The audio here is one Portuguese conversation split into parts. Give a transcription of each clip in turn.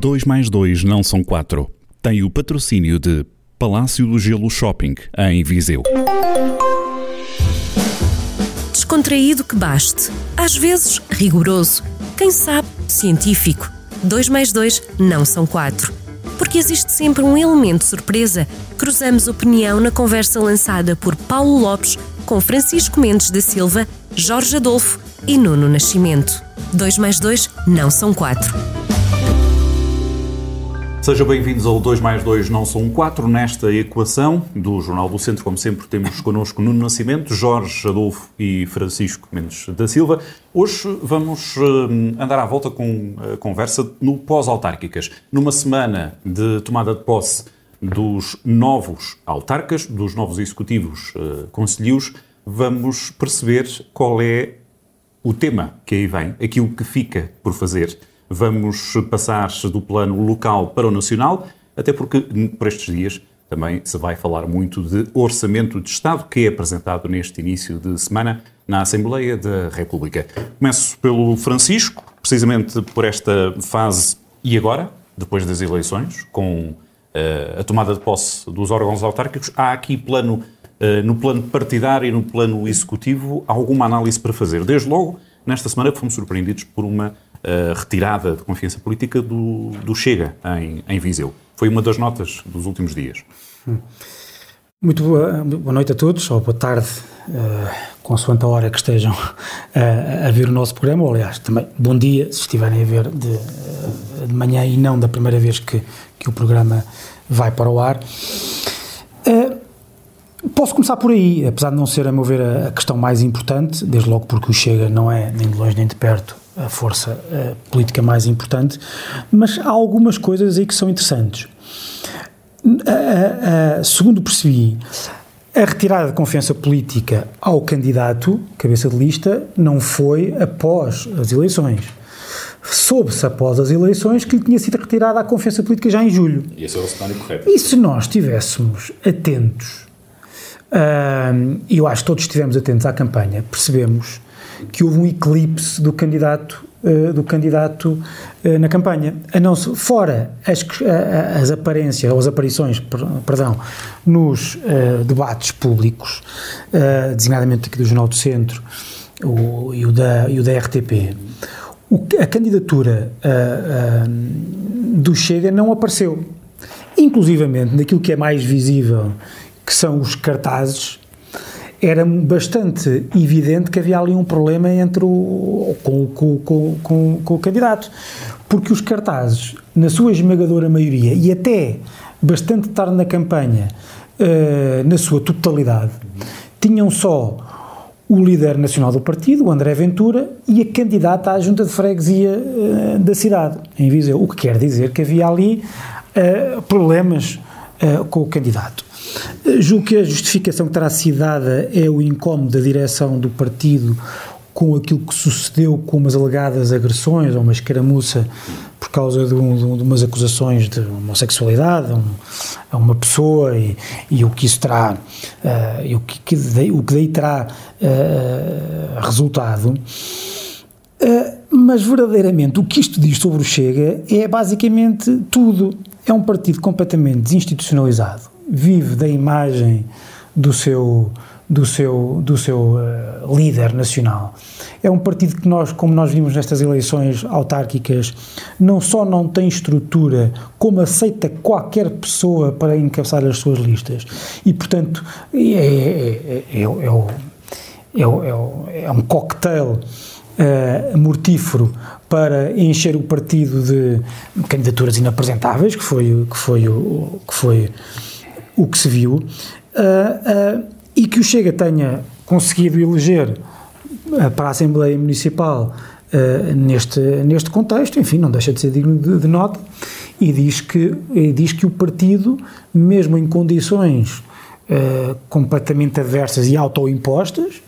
2 mais 2 não são 4. Tem o patrocínio de Palácio do Gelo Shopping, em Viseu. Descontraído que baste. Às vezes, rigoroso. Quem sabe, científico. 2 mais 2 não são 4. Porque existe sempre um elemento surpresa. Cruzamos opinião na conversa lançada por Paulo Lopes com Francisco Mendes da Silva, Jorge Adolfo e Nuno Nascimento. 2 mais 2 não são 4. Sejam bem-vindos ao 2 mais 2 não são 4 nesta equação do Jornal do Centro. Como sempre, temos connosco Nuno Nascimento, Jorge Adolfo e Francisco Mendes da Silva. Hoje vamos hum, andar à volta com a conversa no pós-autárquicas. Numa semana de tomada de posse dos novos autarcas, dos novos executivos uh, conselhos, vamos perceber qual é o tema que aí vem, aquilo que fica por fazer Vamos passar do plano local para o nacional, até porque por estes dias também se vai falar muito de orçamento de Estado que é apresentado neste início de semana na Assembleia da República. Começo pelo Francisco, precisamente por esta fase e agora, depois das eleições, com uh, a tomada de posse dos órgãos autárquicos, há aqui plano, uh, no plano partidário e no plano executivo, alguma análise para fazer. Desde logo, nesta semana fomos surpreendidos por uma uh, retirada de confiança política do, do Chega em, em, Viseu. Foi uma das notas dos últimos dias. Muito boa, boa noite a todos, ou boa tarde, uh, consoante a hora que estejam uh, a ver o nosso programa, ou aliás, também bom dia se estiverem a ver de, uh, de manhã e não da primeira vez que, que o programa vai para o ar. Posso começar por aí, apesar de não ser, a meu ver, a questão mais importante, desde logo porque o Chega não é nem de longe nem de perto a força uh, política mais importante, mas há algumas coisas aí que são interessantes. Uh, uh, segundo percebi, a retirada de confiança política ao candidato, cabeça de lista, não foi após as eleições. Soube-se após as eleições que lhe tinha sido retirada a confiança política já em julho. E esse é o cenário correto. E se nós estivéssemos atentos, e eu acho que todos estivemos atentos à campanha, percebemos que houve um eclipse do candidato uh, do candidato uh, na campanha. A não fora as, as aparências ou as aparições, perdão, nos uh, debates públicos, designadamente aqui do Jornal do Centro o, e, o da, e o da RTP, o, a candidatura do Chega não apareceu. Inclusivamente naquilo que é mais visível, que são os cartazes era bastante evidente que havia ali um problema entre o, com, com, com, com, o candidato. Porque os cartazes, na sua esmagadora maioria, e até bastante tarde na campanha, uh, na sua totalidade, tinham só o líder nacional do partido, o André Ventura, e a candidata à junta de freguesia uh, da cidade, em Viseu. O que quer dizer que havia ali uh, problemas com o candidato. Julgo que a justificação que terá sido dada é o incómodo da direção do partido com aquilo que sucedeu com umas alegadas agressões ou uma escaramuça por causa de, um, de umas acusações de homossexualidade a, um, a uma pessoa e, e, o que isso terá, uh, e o que, que daí, o que daí terá uh, resultado. Uh, mas verdadeiramente o que isto diz sobre o Chega é basicamente tudo. É um partido completamente desinstitucionalizado, vive da imagem do seu do seu do seu uh, líder nacional. É um partido que nós, como nós vimos nestas eleições autárquicas, não só não tem estrutura, como aceita qualquer pessoa para encabeçar as suas listas. E, portanto, é, é, é, é, é um cocktail uh, mortífero para encher o partido de candidaturas inapresentáveis, que foi, que foi, o, que foi o que se viu, uh, uh, e que o Chega tenha conseguido eleger para a Assembleia Municipal neste, neste contexto, enfim, não deixa de ser digno de, de nota, e diz que, e diz que o partido, mesmo em condições completamente adversas e autoimpostas,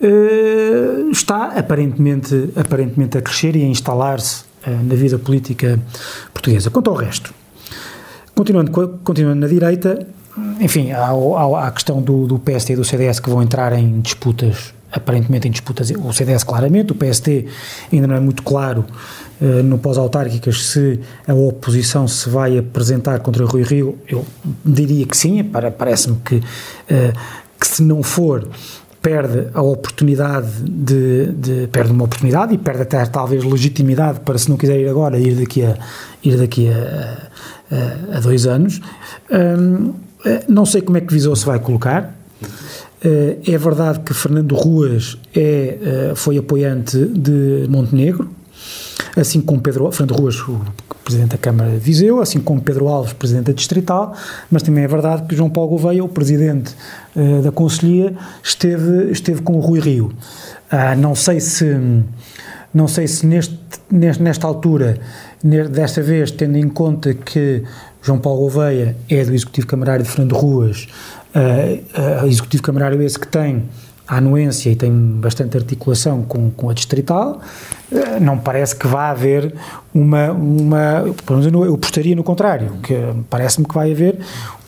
uh, está aparentemente, aparentemente a crescer e a instalar-se uh, na vida política portuguesa. Quanto ao resto, continuando, continuando na direita, enfim, há, há a questão do, do PSD e do CDS que vão entrar em disputas aparentemente em disputas, o CDS claramente, o PST ainda não é muito claro uh, no pós-autárquicas se a oposição se vai apresentar contra o Rui Rio, eu diria que sim, parece-me que, uh, que se não for perde a oportunidade de, de, perde uma oportunidade e perde até talvez legitimidade para se não quiser ir agora ir daqui a ir daqui a, a dois anos um, eh, não sei como é que Viseu se vai colocar uh, é verdade que Fernando Ruas é, uh, foi apoiante de Montenegro assim como Pedro Fernando Ruas o Presidente da Câmara de Viseu, assim como Pedro Alves, Presidente da Distrital, mas também é verdade que João Paulo Gouveia, o Presidente uh, da Conselhia, esteve, esteve com o Rui Rio. Uh, não sei se, não sei se neste, neste, nesta altura, desta vez, tendo em conta que João Paulo Gouveia é do Executivo Camarário de Fernando Ruas, uh, Executivo Camarário esse que tem a anuência e tem bastante articulação com, com a distrital, eh, não parece que vá haver uma, uma pelo menos eu apostaria no contrário, que parece-me que vai haver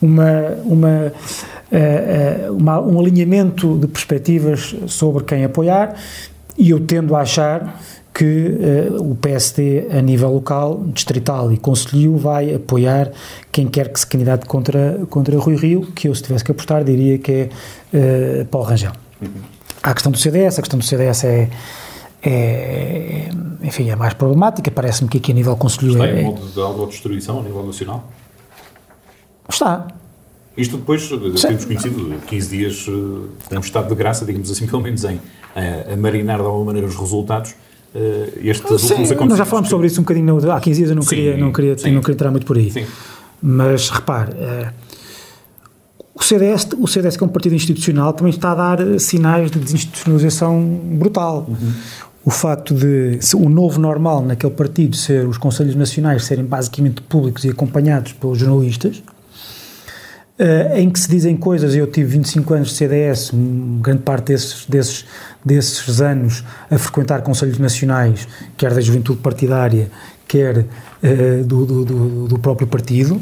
uma, uma, eh, uma, um alinhamento de perspectivas sobre quem apoiar e eu tendo a achar que uh, o PSD a nível local, distrital e conselho vai apoiar quem quer que se candidate contra, contra Rui Rio, que eu se tivesse que apostar diria que é uh, Paulo Rangel. Uhum. Há a questão do CDS, a questão do CDS é, é enfim, é mais problemática, parece-me que aqui a nível conselheiro... Está em é, modo de autodestruição a nível nacional? Está. Isto depois, Sim. temos conhecido, 15 dias, eh, um estado de graça, digamos assim, pelo menos em a, a marinar de alguma maneira os resultados, uh, estes Sim, últimos acontecimentos... Nós já falámos sobre isso um bocadinho há 15 dias, eu não, queria, não, queria, não queria entrar muito por aí. Sim. Mas, repare... Uh, o CDS, o CDS, que é um partido institucional, também está a dar eh, sinais de desinstitucionalização brutal. Uhum. O facto de o novo normal naquele partido ser os Conselhos Nacionais serem basicamente públicos e acompanhados pelos jornalistas, em que se dizem coisas, eu tive 25 anos de CDS, grande parte desses, desses, desses anos a frequentar Conselhos Nacionais, quer da juventude partidária, quer uh, do, do, do, do próprio partido,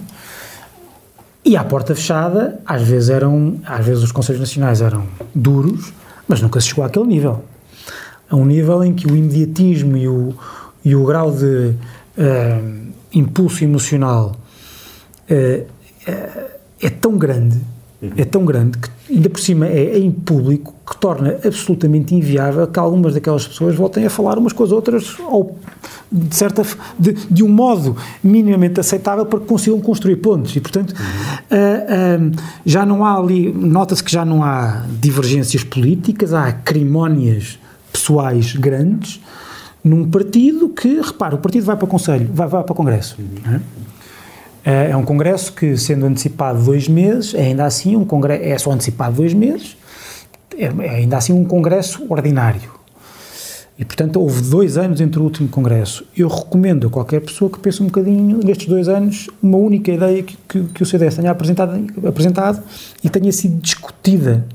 e à porta fechada, às vezes eram, às vezes os Conselhos Nacionais eram duros, mas nunca se chegou àquele nível. A um nível em que o imediatismo e o, e o grau de uh, impulso emocional uh, uh, é tão grande, é tão grande que ainda por cima é, é, em público que torna absolutamente inviável que algumas daquelas pessoas voltem a falar umas com as outras ou de certa de, de um modo minimamente aceitável para que consigam construir pontos e portanto uhum. uh, uh, já não há ali nota-se que já não há divergências políticas há acrimónias pessoais grandes num partido que repara o partido vai para o conselho vai, vai para o congresso uhum. É? É, é um congresso que, sendo antecipado dois meses, é ainda assim um congresso, é só antecipado dois meses, é, é ainda assim um congresso ordinário. E, portanto, houve dois anos entre o último congresso. Eu recomendo a qualquer pessoa que pense um bocadinho, nestes dois anos, uma única ideia que, que, que o CDS tenha apresentado, apresentado e tenha sido discutida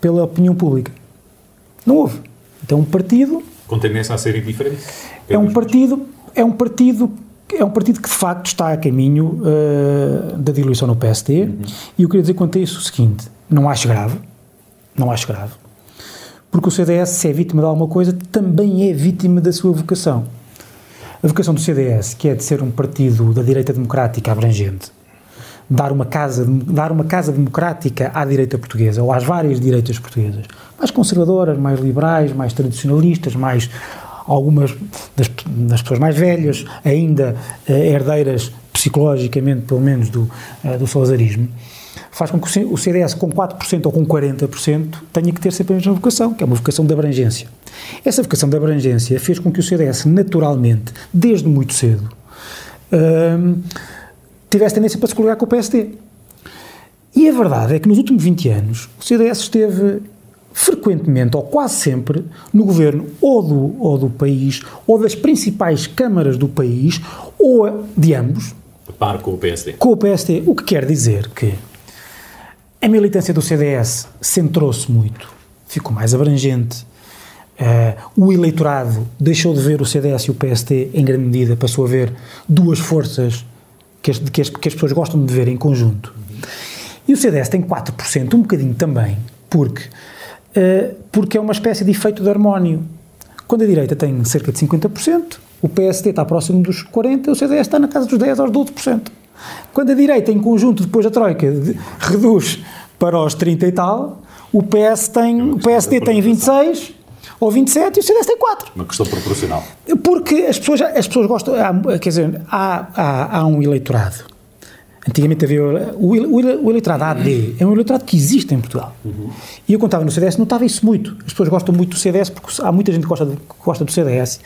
pela opinião pública. Não houve. Então, um partido... Com tendência a ser indiferente? É um partido, é um partido é um partido que de facto está a caminho uh, da diluição no PSD uhum. e eu queria dizer quanto a isso o seguinte, não acho grave, não acho grave, porque o CDS se é vítima de alguma coisa também é vítima da sua vocação. A vocação do CDS, que é de ser um partido da direita democrática abrangente, dar uma casa, dar uma casa democrática à direita portuguesa, ou às várias direitas portuguesas, mais conservadoras, mais liberais, mais tradicionalistas, mais algumas das, das pessoas mais velhas, ainda eh, herdeiras psicologicamente, pelo menos, do, eh, do salazarismo, faz com que o CDS, com 4% ou com 40%, tenha que ter sempre a mesma vocação, que é uma vocação de abrangência. Essa vocação de abrangência fez com que o CDS, naturalmente, desde muito cedo, hum, tivesse tendência para se coligar com o PSD. E a verdade é que nos últimos 20 anos o CDS esteve frequentemente ou quase sempre no governo ou do, ou do país ou das principais câmaras do país ou de ambos. Par com o PSD. Com o PSD, o que quer dizer que a militância do CDS centrou-se muito, ficou mais abrangente. Uh, o eleitorado deixou de ver o CDS e o PSD em grande medida, passou a ver duas forças que as, que as, que as pessoas gostam de ver em conjunto. E o CDS tem 4%, um bocadinho também, porque porque é uma espécie de efeito de harmónio. Quando a direita tem cerca de 50%, o PSD está próximo dos 40%, o CDS está na casa dos 10% aos 12%. Quando a direita, em conjunto, depois da Troika, de, reduz para os 30 e tal, o, PS tem, o PSD tem 26 ou 27 e o CDS tem 4. Uma questão proporcional. Porque as pessoas, as pessoas gostam, há, quer dizer, há, há, há um eleitorado. Antigamente havia o, o, o, eleitorado AD, é um eleitorado que existe em Portugal. Uhum. E eu contava no CDS, notava isso muito. As pessoas gostam muito do CDS porque há muita gente que gosta, que gosta do CDS,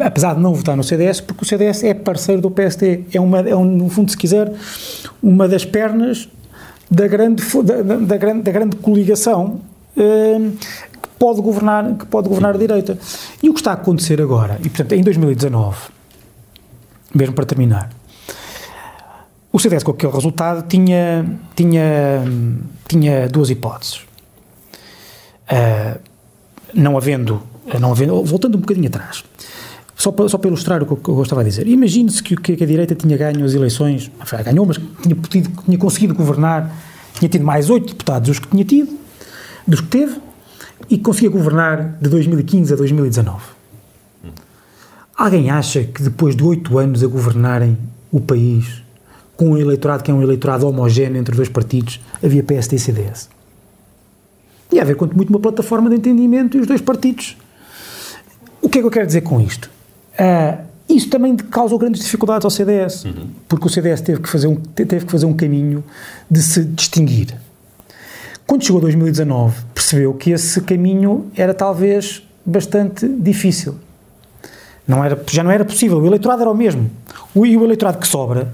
apesar de não votar no CDS, porque o CDS é parceiro do PSD. É, uma, é um, no fundo, se quiser, uma das pernas da grande, da, da grande, da grande coligação eh, pode governar, que pode governar a direita. E o que está a acontecer agora, e portanto em 2019, mesmo para terminar, o CDS com aquele resultado tinha, tinha, tinha duas hipóteses. Uh, não havendo, não havendo, voltando um bocadinho atrás, só para, só para ilustrar o que eu estava a dizer, imagine-se que, que, a direita tinha ganho as eleições, ganhou, mas tinha, podido, tinha conseguido governar, tinha tido mais oito deputados dos que tinha tido, dos que teve, e conseguia governar de 2015 a 2019. Alguém acha que depois de oito anos a governarem o país, com um eleitorado que é um eleitorado homogéneo entre dois partidos, havia PSD e CDS? Ia haver, quanto muito, uma plataforma de entendimento e os dois partidos. O que é que eu quero dizer com isto? Uh, isso também causou grandes dificuldades ao CDS, uhum. porque o CDS teve que, fazer um, teve que fazer um caminho de se distinguir. Quando chegou 2019, percebeu que esse caminho era talvez bastante difícil. Não era, já não era possível. O eleitorado era o mesmo. O, e o eleitorado que sobra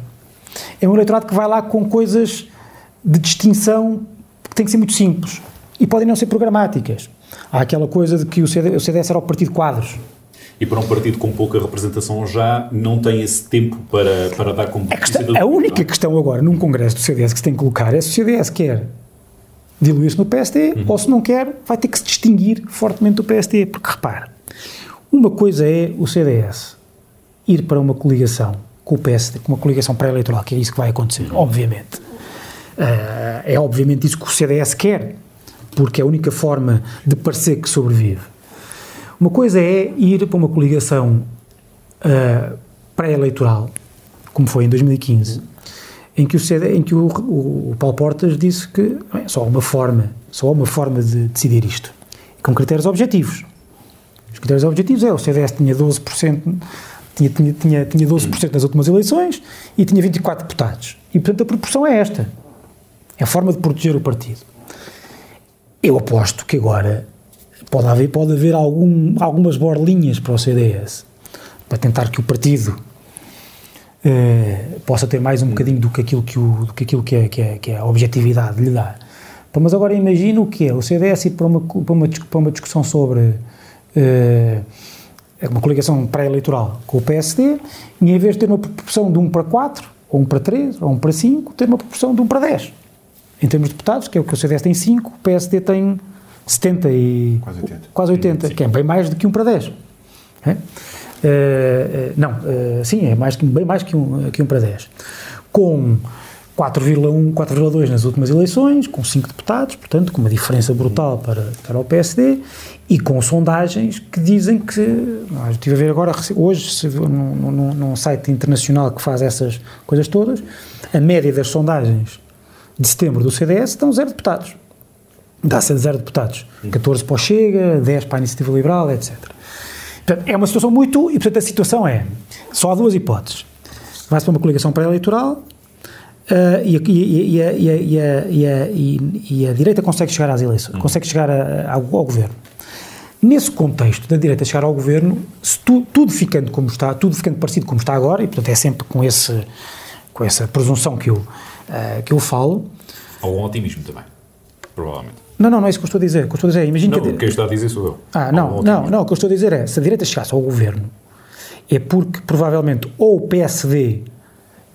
é um eleitorado que vai lá com coisas de distinção que têm que ser muito simples e podem não ser programáticas. Há aquela coisa de que o CDS, era o partido quadros. E para um partido com pouca representação já não tem esse tempo para, para dar como a, questão, a única questão agora num congresso do CDS que se tem que colocar é se o CDS quer diluir-se no PSD, uhum. ou se não quer, vai ter que se distinguir fortemente do PSD. Porque repare, uma coisa é o CDS ir para uma coligação com o PSD, com uma coligação pré-eleitoral, que é isso que vai acontecer, obviamente. Uh, é obviamente isso que o CDS quer, porque é a única forma de parecer que sobrevive. Uma coisa é ir para uma coligação uh, pré-eleitoral, como foi em 2015, em que o, CD, em que o, o, o Paulo Portas disse que é, só há uma forma, só há uma forma de decidir isto, com critérios objetivos. Os critérios objetivos é o CDS tinha 12%, tinha, tinha, tinha, tinha 12% nas últimas eleições e tinha 24 deputados. E, portanto, a proporção é esta. É a forma de proteger o partido. Eu aposto que agora pode haver, pode haver algum, algumas borlinhas para o CDS para tentar que o partido eh, possa ter mais um bocadinho do que aquilo que, o, do que, aquilo que, é, que, é, que é a objetividade lhe dá. Mas agora imagina o que é o CDS ir para uma, para uma, para uma discussão sobre uh, uma coligação pré-eleitoral com o PSD e em vez de ter uma proporção de 1 para 4, ou 1 para 3, ou 1 para 5, ter uma proporção de 1 para 10. Em termos de deputados, que é o que o CDS tem 5, o PSD tem 70 e... Quase 80. Quase 80, que é bem mais do que 1 para 10. É? Uh, não, uh, sim, é mais que, bem mais que um, que um para 10. Com 4,1, 4,2 nas últimas eleições, com 5 deputados, portanto, com uma diferença brutal para, para o PSD, e com sondagens que dizem que, eu estive a ver agora, hoje, num, num, num site internacional que faz essas coisas todas, a média das sondagens de setembro do CDS estão zero deputados. Dá-se a zero deputados. 14 para o Chega, 10 para a Iniciativa Liberal, etc. Portanto, é uma situação muito. E, portanto, a situação é. Só há duas hipóteses. Vai-se para uma coligação pré-eleitoral e, a direita consegue chegar às eleições, uhum. consegue chegar a, ao, ao, governo. Nesse contexto da direita chegar ao governo, tu, tudo ficando como está, tudo ficando parecido como está agora, e portanto é sempre com, esse, com essa presunção que eu, uh, que eu falo. Ou um otimismo também, provavelmente. Não, não, não é isso que eu estou a dizer. O que eu estou a dizer é, imagina não, que. quem está a dizer sou eu. Ah, não, não, não, o que eu estou a dizer é, se a direita chegasse ao governo, é porque provavelmente ou o PSD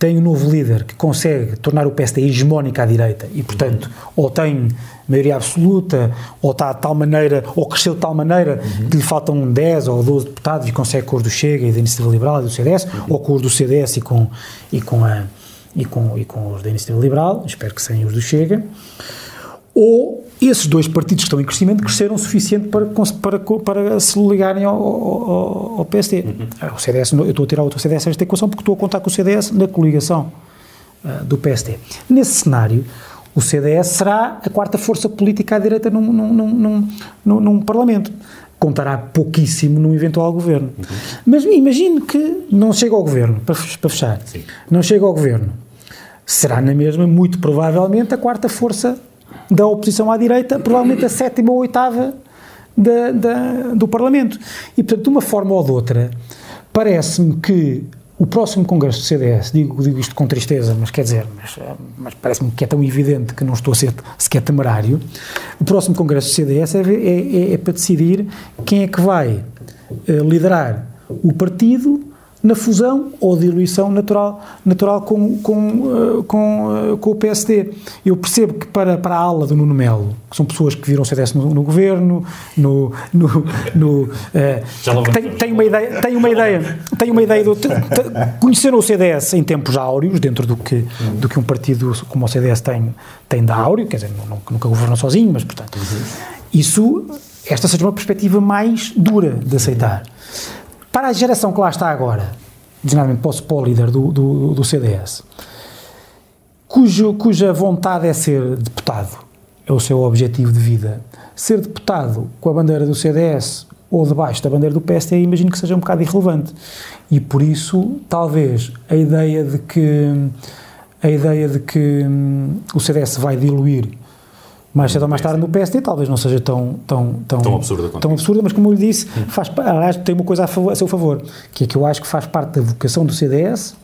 tem um novo líder que consegue tornar o PSD hegemónico à direita e, portanto, uhum. ou tem maioria absoluta, ou está de tal maneira, ou cresceu de tal maneira uhum. que lhe faltam 10 ou 12 deputados e consegue com os do Chega e da Iniciativa Liberal e do CDS, uhum. ou com os do CDS e com, e com, a, e com, e com os da Iniciativa Liberal, espero que sejam os do Chega, ou esses dois partidos que estão em crescimento cresceram o suficiente para, para, para se ligarem ao, ao, ao PSD. Uhum. O CDS, eu estou a tirar o CDS desta equação porque estou a contar com o CDS na coligação uh, do PSD. Nesse cenário, o CDS será a quarta força política à direita num, num, num, num, Parlamento. Contará pouquíssimo num eventual governo. Uhum. Mas imagine que não chega ao governo, para, para fechar, Sim. não chega ao governo. Será na mesma, muito provavelmente, a quarta força da oposição à direita, provavelmente a sétima ou oitava da, da, do Parlamento. E, portanto, de uma forma ou de outra, parece-me que o próximo Congresso do CDS, digo, digo isto com tristeza, mas quer dizer, mas, mas parece-me que é tão evidente que não estou a ser sequer temerário, o próximo Congresso do CDS é, é, é para decidir quem é que vai uh, liderar o partido na fusão ou diluição natural, natural com, com, eh, com, eh, com o PSD. Eu percebo que para, para a ala do Nuno Melo, que são pessoas que viram o CDS no, no governo, no, no, no eh, tem, tem, uma ideia, tem uma ideia, tem uma ideia do, conheceram o CDS em tempos áureos, dentro do que, do que um partido como o CDS tem, tem de áureo, quer dizer, nunca governou sozinho, mas portanto, isso, esta seja uma perspectiva mais dura de aceitar. Para a geração que lá está agora, designadamente para o, para o líder do, do, do CDS, cujo, cuja vontade é ser deputado, é o seu objetivo de vida, ser deputado com a bandeira do CDS ou debaixo da bandeira do PSD, imagino que seja um bocado irrelevante. E por isso, talvez, a ideia de que a ideia de que hum, o CDS vai diluir mais cedo ou mais tarde no PSD, talvez não seja tão, tão, tão, tão absurda, tão absurda mas como eu lhe disse, faz, aliás, tem uma coisa a, favor, a seu favor, que é que eu acho que faz parte da vocação do CDS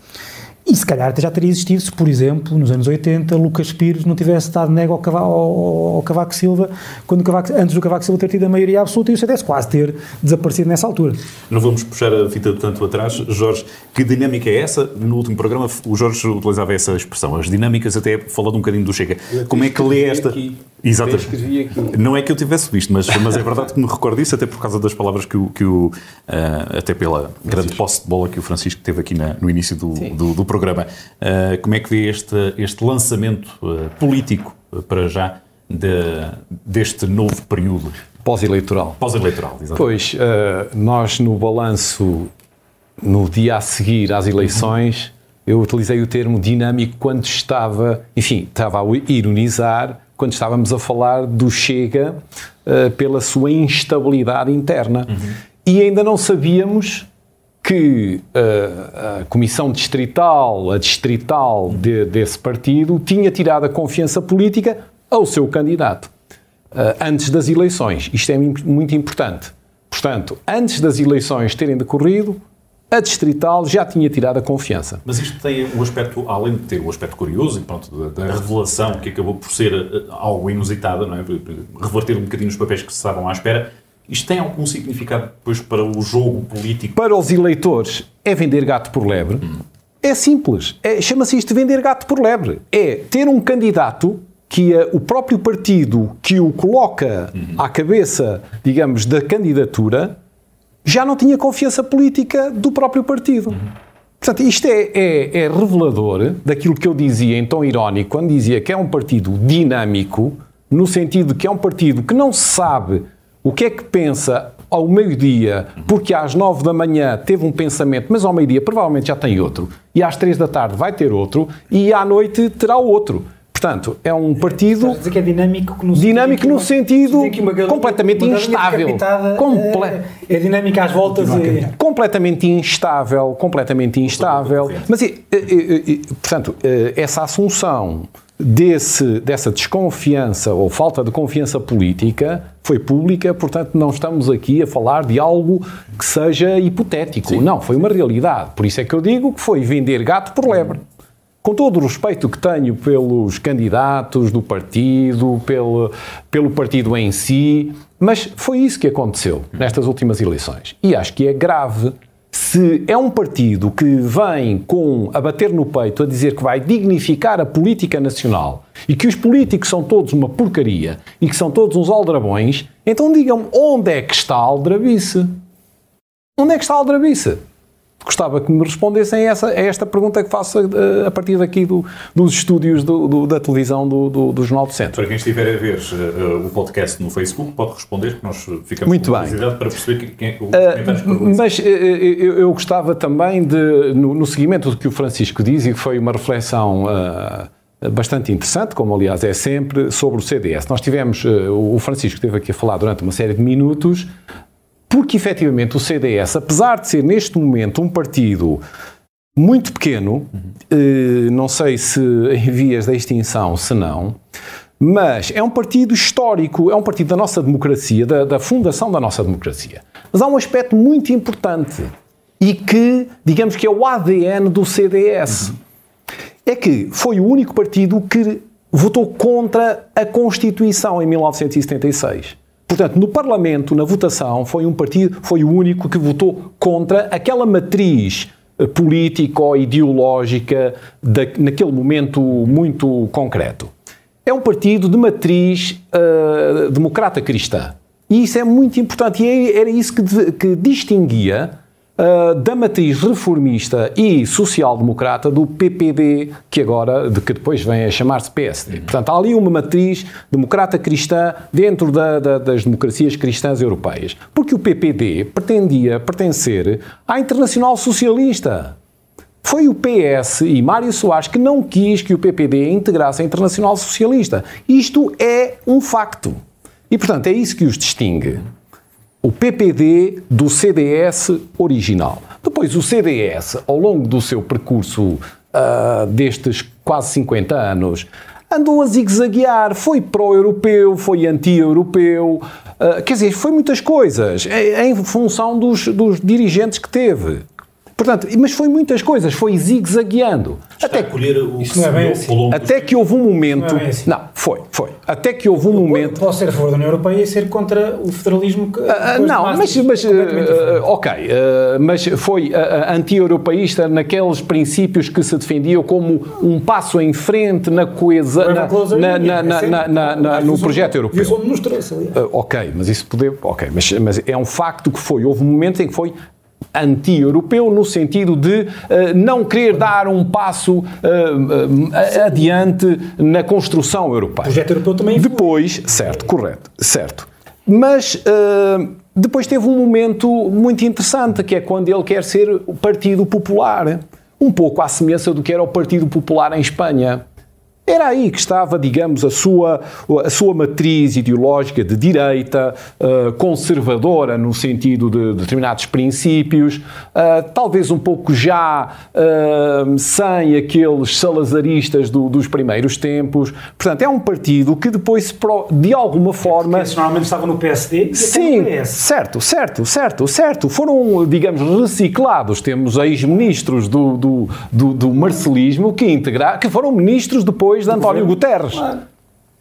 e se calhar até já teria existido se, por exemplo, nos anos 80, Lucas Pires não tivesse dado nego ao Cavaco, ao, ao Cavaco Silva, quando Cavaco, antes do Cavaco Silva ter tido a maioria absoluta e o CDS quase ter desaparecido nessa altura. Não vamos puxar a fita tanto atrás. Jorge, que dinâmica é essa? No último programa o Jorge utilizava essa expressão. As dinâmicas até falando um bocadinho do Chega. Como é que lê esta... Aqui. Exatamente. Não é que eu tivesse visto, mas, mas é verdade que me recordo disso, até por causa das palavras que o, que o uh, até pela grande posse de bola que o Francisco teve aqui na, no início do, do, do, programa. Uh, como é que vê este, este lançamento uh, político, para já, de, deste novo período? Pós-eleitoral. Pós-eleitoral, exatamente. Pois, nós no balanço, no dia a seguir às eleições, eu utilizei o termo dinâmico quando estava, enfim, estava a ironizar quando estávamos a falar do Chega uh, pela sua instabilidade interna. Uhum. E ainda não sabíamos que uh, a Comissão Distrital, a Distrital de, desse partido, tinha tirado a confiança política ao seu candidato uh, antes das eleições. Isto é muito importante. Portanto, antes das eleições terem decorrido, a Distrital já tinha tirado a confiança. Mas isto tem um aspecto, além de ter um aspecto curioso, e pronto, da, da revelação, que acabou por ser eh, algo inusitado, não é? reverter um bocadinho os papéis que se estavam à espera, isto tem algum significado depois para o jogo político? Para os eleitores, é vender gato por lebre. Hum. É simples. É, Chama-se isto vender gato por lebre. É ter um candidato que é o próprio partido que o coloca uhum. à cabeça, digamos, da candidatura já não tinha confiança política do próprio partido. Uhum. Portanto, isto é, é, é, revelador daquilo que eu dizia em tom irónico, quando dizia que é um partido dinâmico, no sentido que é um partido que não sabe o que é que pensa ao meio-dia, porque às nove da manhã teve um pensamento, mas ao meio-dia provavelmente já tem outro, e às três da tarde vai ter outro, e à noite terá outro. Portanto, é um partido. dizer que é dinâmico no dinâmico sentido, no sentido uma, completamente uma instável. Comple é, é dinâmica às voltas. E... Completamente instável, completamente instável. Mas, e, e, e, portanto, eh, essa assunção desse, dessa desconfiança ou falta de confiança política foi pública, portanto, não estamos aqui a falar de algo que seja hipotético. Sim. Não, foi uma realidade. Por isso é que eu digo que foi vender gato por lebre com todo o respeito que tenho pelos candidatos do partido, pelo, pelo partido em si, mas foi isso que aconteceu nestas últimas eleições. E acho que é grave se é um partido que vem com a bater no peito a dizer que vai dignificar a política nacional e que os políticos são todos uma porcaria e que são todos uns aldrabões, então digam-me onde é que está a aldrabice? Onde é que está a aldrabice? Gostava que me respondessem a, essa, a esta pergunta que faço a, a partir daqui do, dos estúdios do, do, da televisão do, do, Jornal do Centro. Para quem estiver a ver uh, o podcast no Facebook, pode responder, que nós ficamos Muito com bem. para perceber quem é o uh, Mas uh, eu, eu, gostava também de, no, no, seguimento do que o Francisco diz, e que foi uma reflexão bastante interessante, como aliás é sempre, sobre o CDS. Nós tivemos, o Francisco esteve aqui a falar durante uma série de minutos porque efetivamente o CDS, apesar de ser neste momento um partido muito pequeno, eh, não sei se em vias da extinção, se não, mas é um partido histórico, é um partido da nossa democracia, da, da fundação da nossa democracia. Mas há um aspecto muito importante e que, digamos que é o ADN do CDS. É que foi o único partido que votou contra a Constituição em 1976. Portanto, no Parlamento, na votação, foi um partido, foi o único que votou contra aquela matriz eh, político-ideológica naquele momento muito concreto. É um partido de matriz uh, democrata cristã. E isso é muito importante. E é, era isso que, que distinguia da matriz reformista e social-democrata do PPD, que agora, de que depois vem a chamar-se PSD. Uhum. Portanto, há ali uma matriz democrata-cristã dentro da, da, das democracias cristãs europeias. Porque o PPD pretendia pertencer à Internacional Socialista. Foi o PS e Mário Soares que não quis que o PPD integrasse a Internacional Socialista. Isto é um facto. E, portanto, é isso que os distingue o PPD do CDS original. Depois, o CDS, ao longo do seu percurso uh, destes quase 50 anos, andou a zigue-zaguear. Foi pró-europeu, foi anti-europeu, uh, quer dizer, foi muitas coisas, em, em função dos, dos dirigentes que teve. Portanto, mas foi muitas coisas, foi zigue-zagueando. Até colher o isso não é bem assim. Até que houve um momento. Não, é assim. não, foi, foi. Até que houve um eu momento. Posso ser a favor da União Europeia e ser contra o federalismo que. Uh, não, mas. mas uh, ok, uh, mas foi anti-europeísta naqueles princípios que se defendiam como um passo em frente na coesão. Na, no projeto europeu. Isso nos trouxe ali. ok, mas isso poder. Ok, mas, mas é um facto que foi. Houve um momento em que foi anti-europeu, no sentido de uh, não querer dar um passo uh, uh, adiante na construção europeia. O projeto europeu também Depois, certo, correto, certo. Mas depois teve um momento muito interessante, que é quando ele quer ser o Partido Popular. Um pouco à semelhança do que era o Partido Popular em Espanha. Era aí que estava, digamos, a sua, a sua matriz ideológica de direita, uh, conservadora no sentido de, de determinados princípios, uh, talvez um pouco já uh, sem aqueles salazaristas do, dos primeiros tempos. Portanto, é um partido que depois, de alguma forma. Esse normalmente estava no PSD e Sim, no PS. certo, certo, certo, certo. Foram, digamos, reciclados. Temos ex-ministros do, do, do, do marcelismo que, integra, que foram ministros depois depois de António Guterres. Claro.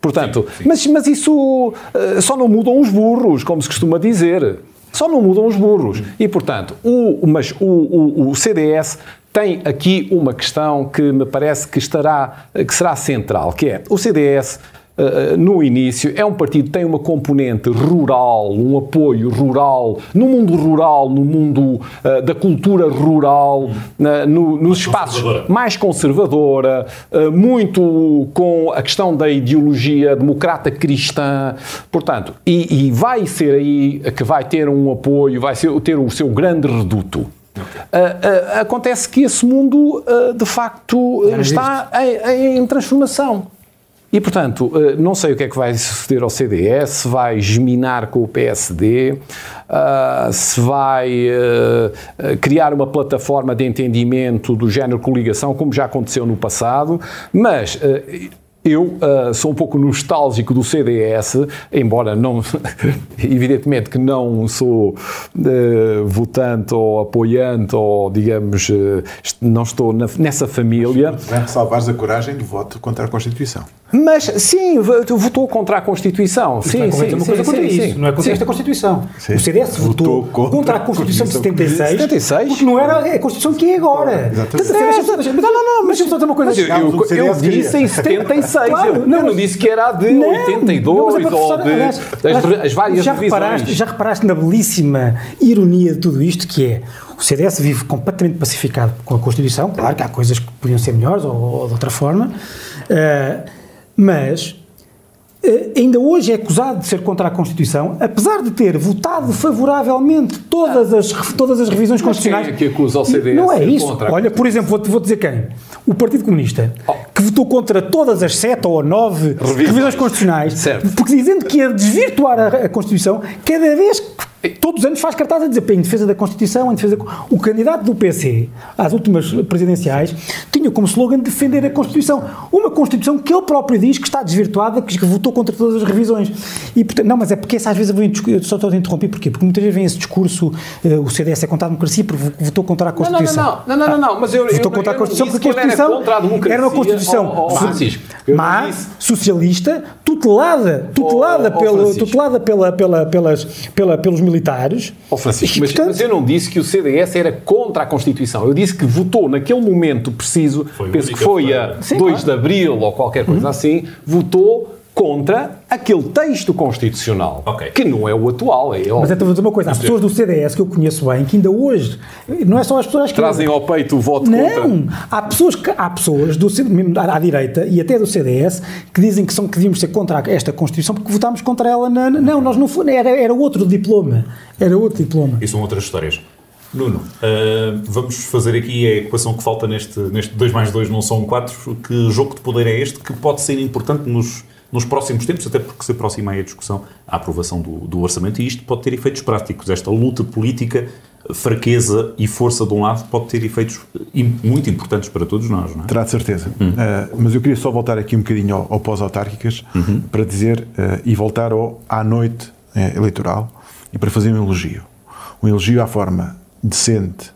Portanto, sim, sim. Mas, mas isso uh, só não mudam os burros, como se costuma dizer. Só não mudam os burros. E, portanto, o, mas o, o, o CDS tem aqui uma questão que me parece que, estará, que será central, que é o CDS uh, no início, é um partido que tem uma componente rural, um apoio rural, no mundo rural, no mundo uh, da cultura rural, uh, no, nos espaços mais conservadora, muito com a questão da ideologia democrata cristã, portanto, e, e, vai ser aí que vai ter um apoio, vai ser, ter o seu grande reduto. acontece que esse mundo, de facto, está em, em transformação. E, portanto, eh, não sei o que é que vai suceder ao CDS, se vai geminar com o PSD, eh, se vai eh, criar uma plataforma de entendimento do género coligação, como já aconteceu no passado, mas eu uh, sou um pouco nostálgico do CDS, embora não, evidentemente que não sou uh, votante ou apoiante ou, digamos, uh, não estou na, nessa família. Vai ressalvares a coragem do voto contra a Constituição. Mas, sim, votou contra a Constituição. Sim, não sim, uma sim, coisa sim, contra sim, isso. Não é contra esta Constituição. Sim. O CDS votou, votou contra, a Constituição de 76, 76, porque não era a Constituição que é agora. Exatamente. Não, não, não, mas dizer uma coisa. Mas eu, eu, eu disse em 76. Seja. Claro, eu não, não disse que era a de Não, 82 não, a ou de aliás, as, as várias já revisões. reparaste, já reparaste na belíssima ironia de tudo isto, que é o CDS vive completamente pacificado com a Constituição, claro que há coisas que podiam ser melhores ou, ou de outra forma, eh, mas eh, ainda hoje é acusado de ser contra a Constituição, apesar de ter votado favoravelmente todas as, todas as revisões Mas quem constitucionais. é que acusa o CDS Não é isso. Olha, por exemplo, vou, vou dizer quem? O Partido Comunista, Oh. que votou contra todas as sete ou nove Revisões. revisões constitucionais, Certo. porque dizendo que ia desvirtuar a, a Constituição, cada vez que todos os anos faz cartaz a dizer em defesa da Constituição, em defesa da... O candidato do PC às últimas presidenciais tinha como slogan defender a Constituição. Uma Constituição que ele próprio diz que está desvirtuada, que votou contra todas as revisões. E, portanto, não, mas é porque essa, às vezes eu, só estou a interromper, porquê? Porque muitas vezes vem esse discurso, eh, o CDS é contra a democracia porque votou contra a Não, não, Constituição. não, não, não, não, não, mas eu, Votou eu, contra a eu não Constituição porque a era Constituição contra a era uma Constituição eu não má, socialista, tutelada, tutelada, Oh, oh, pelo, tutelada pela, pela, pelas, pela, pelos militares. Ó Francisco, E, mas, portanto, mas eu não disse que o CDS era contra a Constituição. Eu disse que votou naquele momento preciso, Foi penso que foi a Sim, 2 claro. de Abril ou qualquer coisa assim, votou contra aquele texto constitucional, Ok. que não é o atual, é Mas então vou dizer uma coisa, há pessoas do CDS que eu conheço bem que ainda hoje, não é só as pessoas que Trazem ao peito o voto contra. Não, há pessoas, que, há pessoas do, à, à direita e até do CDS que dizem que, são, que devíamos ser contra esta Constituição porque votámos contra ela. Na, na- não, nós não fomos, era, era outro diploma. Era outro diploma. E são outras histórias. Nuno, ah, vamos fazer aqui a equação que falta neste, neste 2 mais 2 não são 4. Que jogo de poder é este que pode ser importante nos, nos próximos tempos, até porque se aproxima aí a discussão, a aprovação do, do orçamento, e isto pode ter efeitos práticos. Esta luta política, fraqueza e força de um lado, pode ter efeitos muito importantes para todos nós, não é? Terá de certeza. Uh, mas eu queria só voltar aqui um bocadinho ao, ao pós-autárquicas para dizer uh, e voltar ao, à noite eh, eleitoral e para fazer um elogio. Um elogio à forma decente,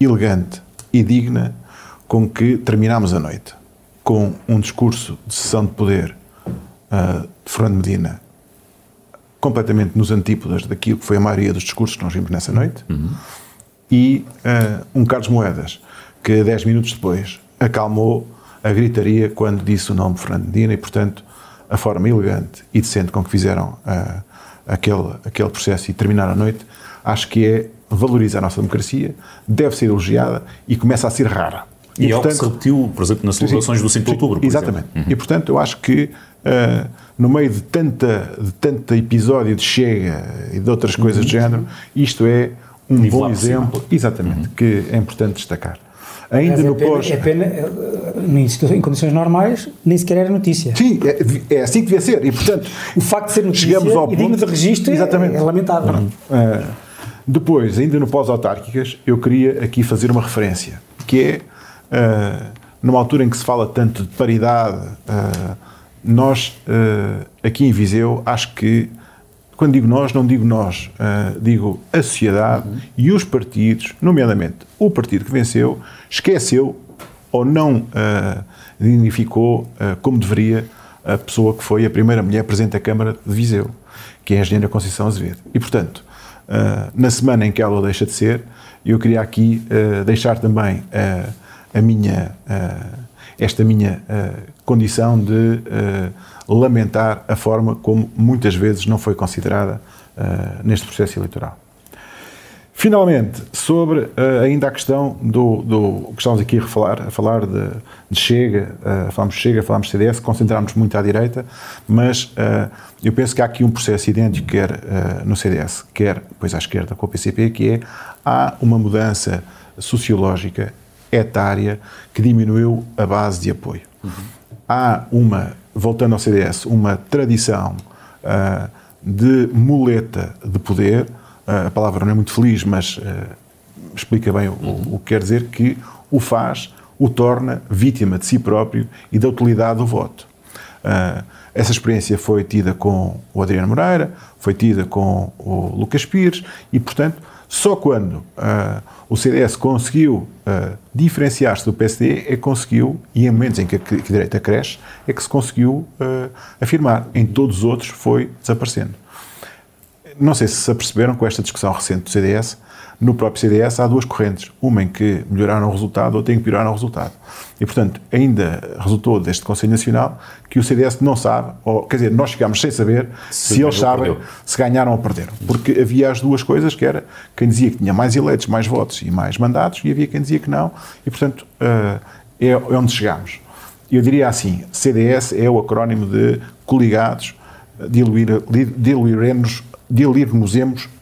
elegante e digna com que terminámos a noite. Com um discurso de sessão de poder uh, de Fernando Medina completamente nos antípodas daquilo que foi a maioria dos discursos que nós vimos nessa noite e eh, um Carlos Moedas, que 10 minutos depois acalmou a gritaria quando disse o nome de Fernando Medina e, portanto, a forma elegante e decente com que fizeram eh, aquele, aquele processo e terminar a noite, acho que é valoriza a nossa democracia, deve ser elogiada e começa a ser rara. E, é algo que se repetiu, por exemplo, nas celebrações do 5 de outubro. por Exatamente. exemplo. Uhum. E, portanto, eu acho que uh, no meio de tanta, de tanta episódio de Chega e de outras coisas do género, isto é um bom exemplo, exatamente, que é importante destacar. Ainda Mas no é pena, pós... é pena, eh, em condições normais, nem sequer era notícia. Sim, é, é assim que devia ser. E, portanto, O facto de ser notícia Chegamos ao e digno ponto- de registro é- Exatamente. é lamentável. Uh, depois, ainda no pós-autárquicas, eu queria aqui fazer uma referência, que é, numa altura em que se fala tanto de paridade, uh, nós, uh, aqui em Viseu, acho que, quando digo nós, não digo nós, digo a sociedade e os partidos, nomeadamente o partido que venceu, esqueceu ou não dignificou como deveria a pessoa que foi a primeira mulher presente à Câmara de Viseu, que é a engenheira Conceição Azevedo. E, portanto, na semana em que ela deixa de ser, eu queria aqui deixar também a minha, uh, esta minha uh, condição de uh, lamentar a forma como muitas vezes não foi considerada neste processo eleitoral. Finalmente, sobre ainda a questão do, do que estamos aqui a falar, a falar de, de Chega, uh, falamos Chega, falamos CDS, concentramos muito à direita, mas eu penso que há aqui um processo idêntico, quer no CDS, quer depois à esquerda com o PCP, que é há uma mudança sociológica, etária, que diminuiu a base de apoio. Uhum. Há uma, voltando ao CDS, uma tradição de muleta de poder, a palavra não é muito feliz, mas uh, explica bem o, o, que quer dizer, que o faz, o torna vítima de si próprio e da utilidade do voto. Uh, essa experiência foi tida com o Adriano Moreira, foi tida com o Lucas Pires e, portanto, só quando uh, o CDS conseguiu diferenciar-se do PSD é que conseguiu, e em momentos em que a, que a direita cresce, é que se conseguiu afirmar. Em todos os outros foi desaparecendo não sei se se aperceberam com esta discussão recente do CDS, no próprio CDS há duas correntes. Uma em que melhoraram o resultado, outra em que pioraram o resultado. E, portanto, ainda resultou deste Conselho Nacional que o CDS não sabe, ou, quer dizer, nós chegámos sem saber se, se eles sabem se ganharam ou perderam. Porque havia as duas coisas, que era quem dizia que tinha mais eleitos, mais votos e mais mandatos, e havia quem dizia que não, e, portanto, uh, é, é onde chegámos. Eu diria assim, CDS é o acrónimo de coligados, diluir, diluiremos, diluirmos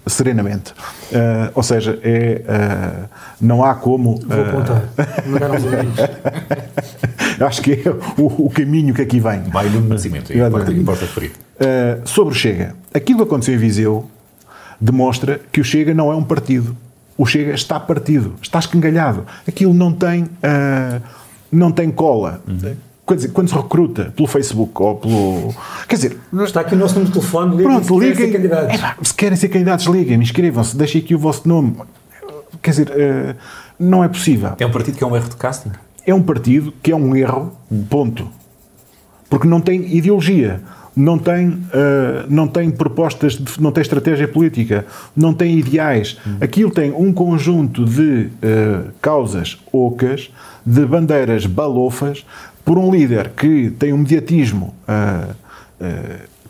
serenamente. Uh, ou seja, é, uh, não há como. Vou uh, apontar. acho que é o, o, caminho que aqui vem. Vai no Nascimento, é a parte. Uh, sobre o Chega. Aquilo que aconteceu em Viseu demonstra que o Chega não é um partido. O Chega está partido, está escangalhado. Aquilo não tem, uh, não tem cola. Uhum. Quer dizer, quando se recruta pelo Facebook ou pelo. Quer dizer. Está aqui o nosso número de telefone, liguem pronto, se liguem, querem ser candidatos. É, se querem ser candidatos, liguem, inscrevam-se, deixem aqui o vosso nome. Quer dizer, uh, não é possível. É um partido que é um erro de casting? É um partido que é um erro, ponto. Porque não tem ideologia não tem, uh, não tem propostas, de, não tem estratégia política, não tem ideais. Hum. Aquilo tem um conjunto de uh, causas ocas, de bandeiras balofas, por um líder que tem um mediatismo uh,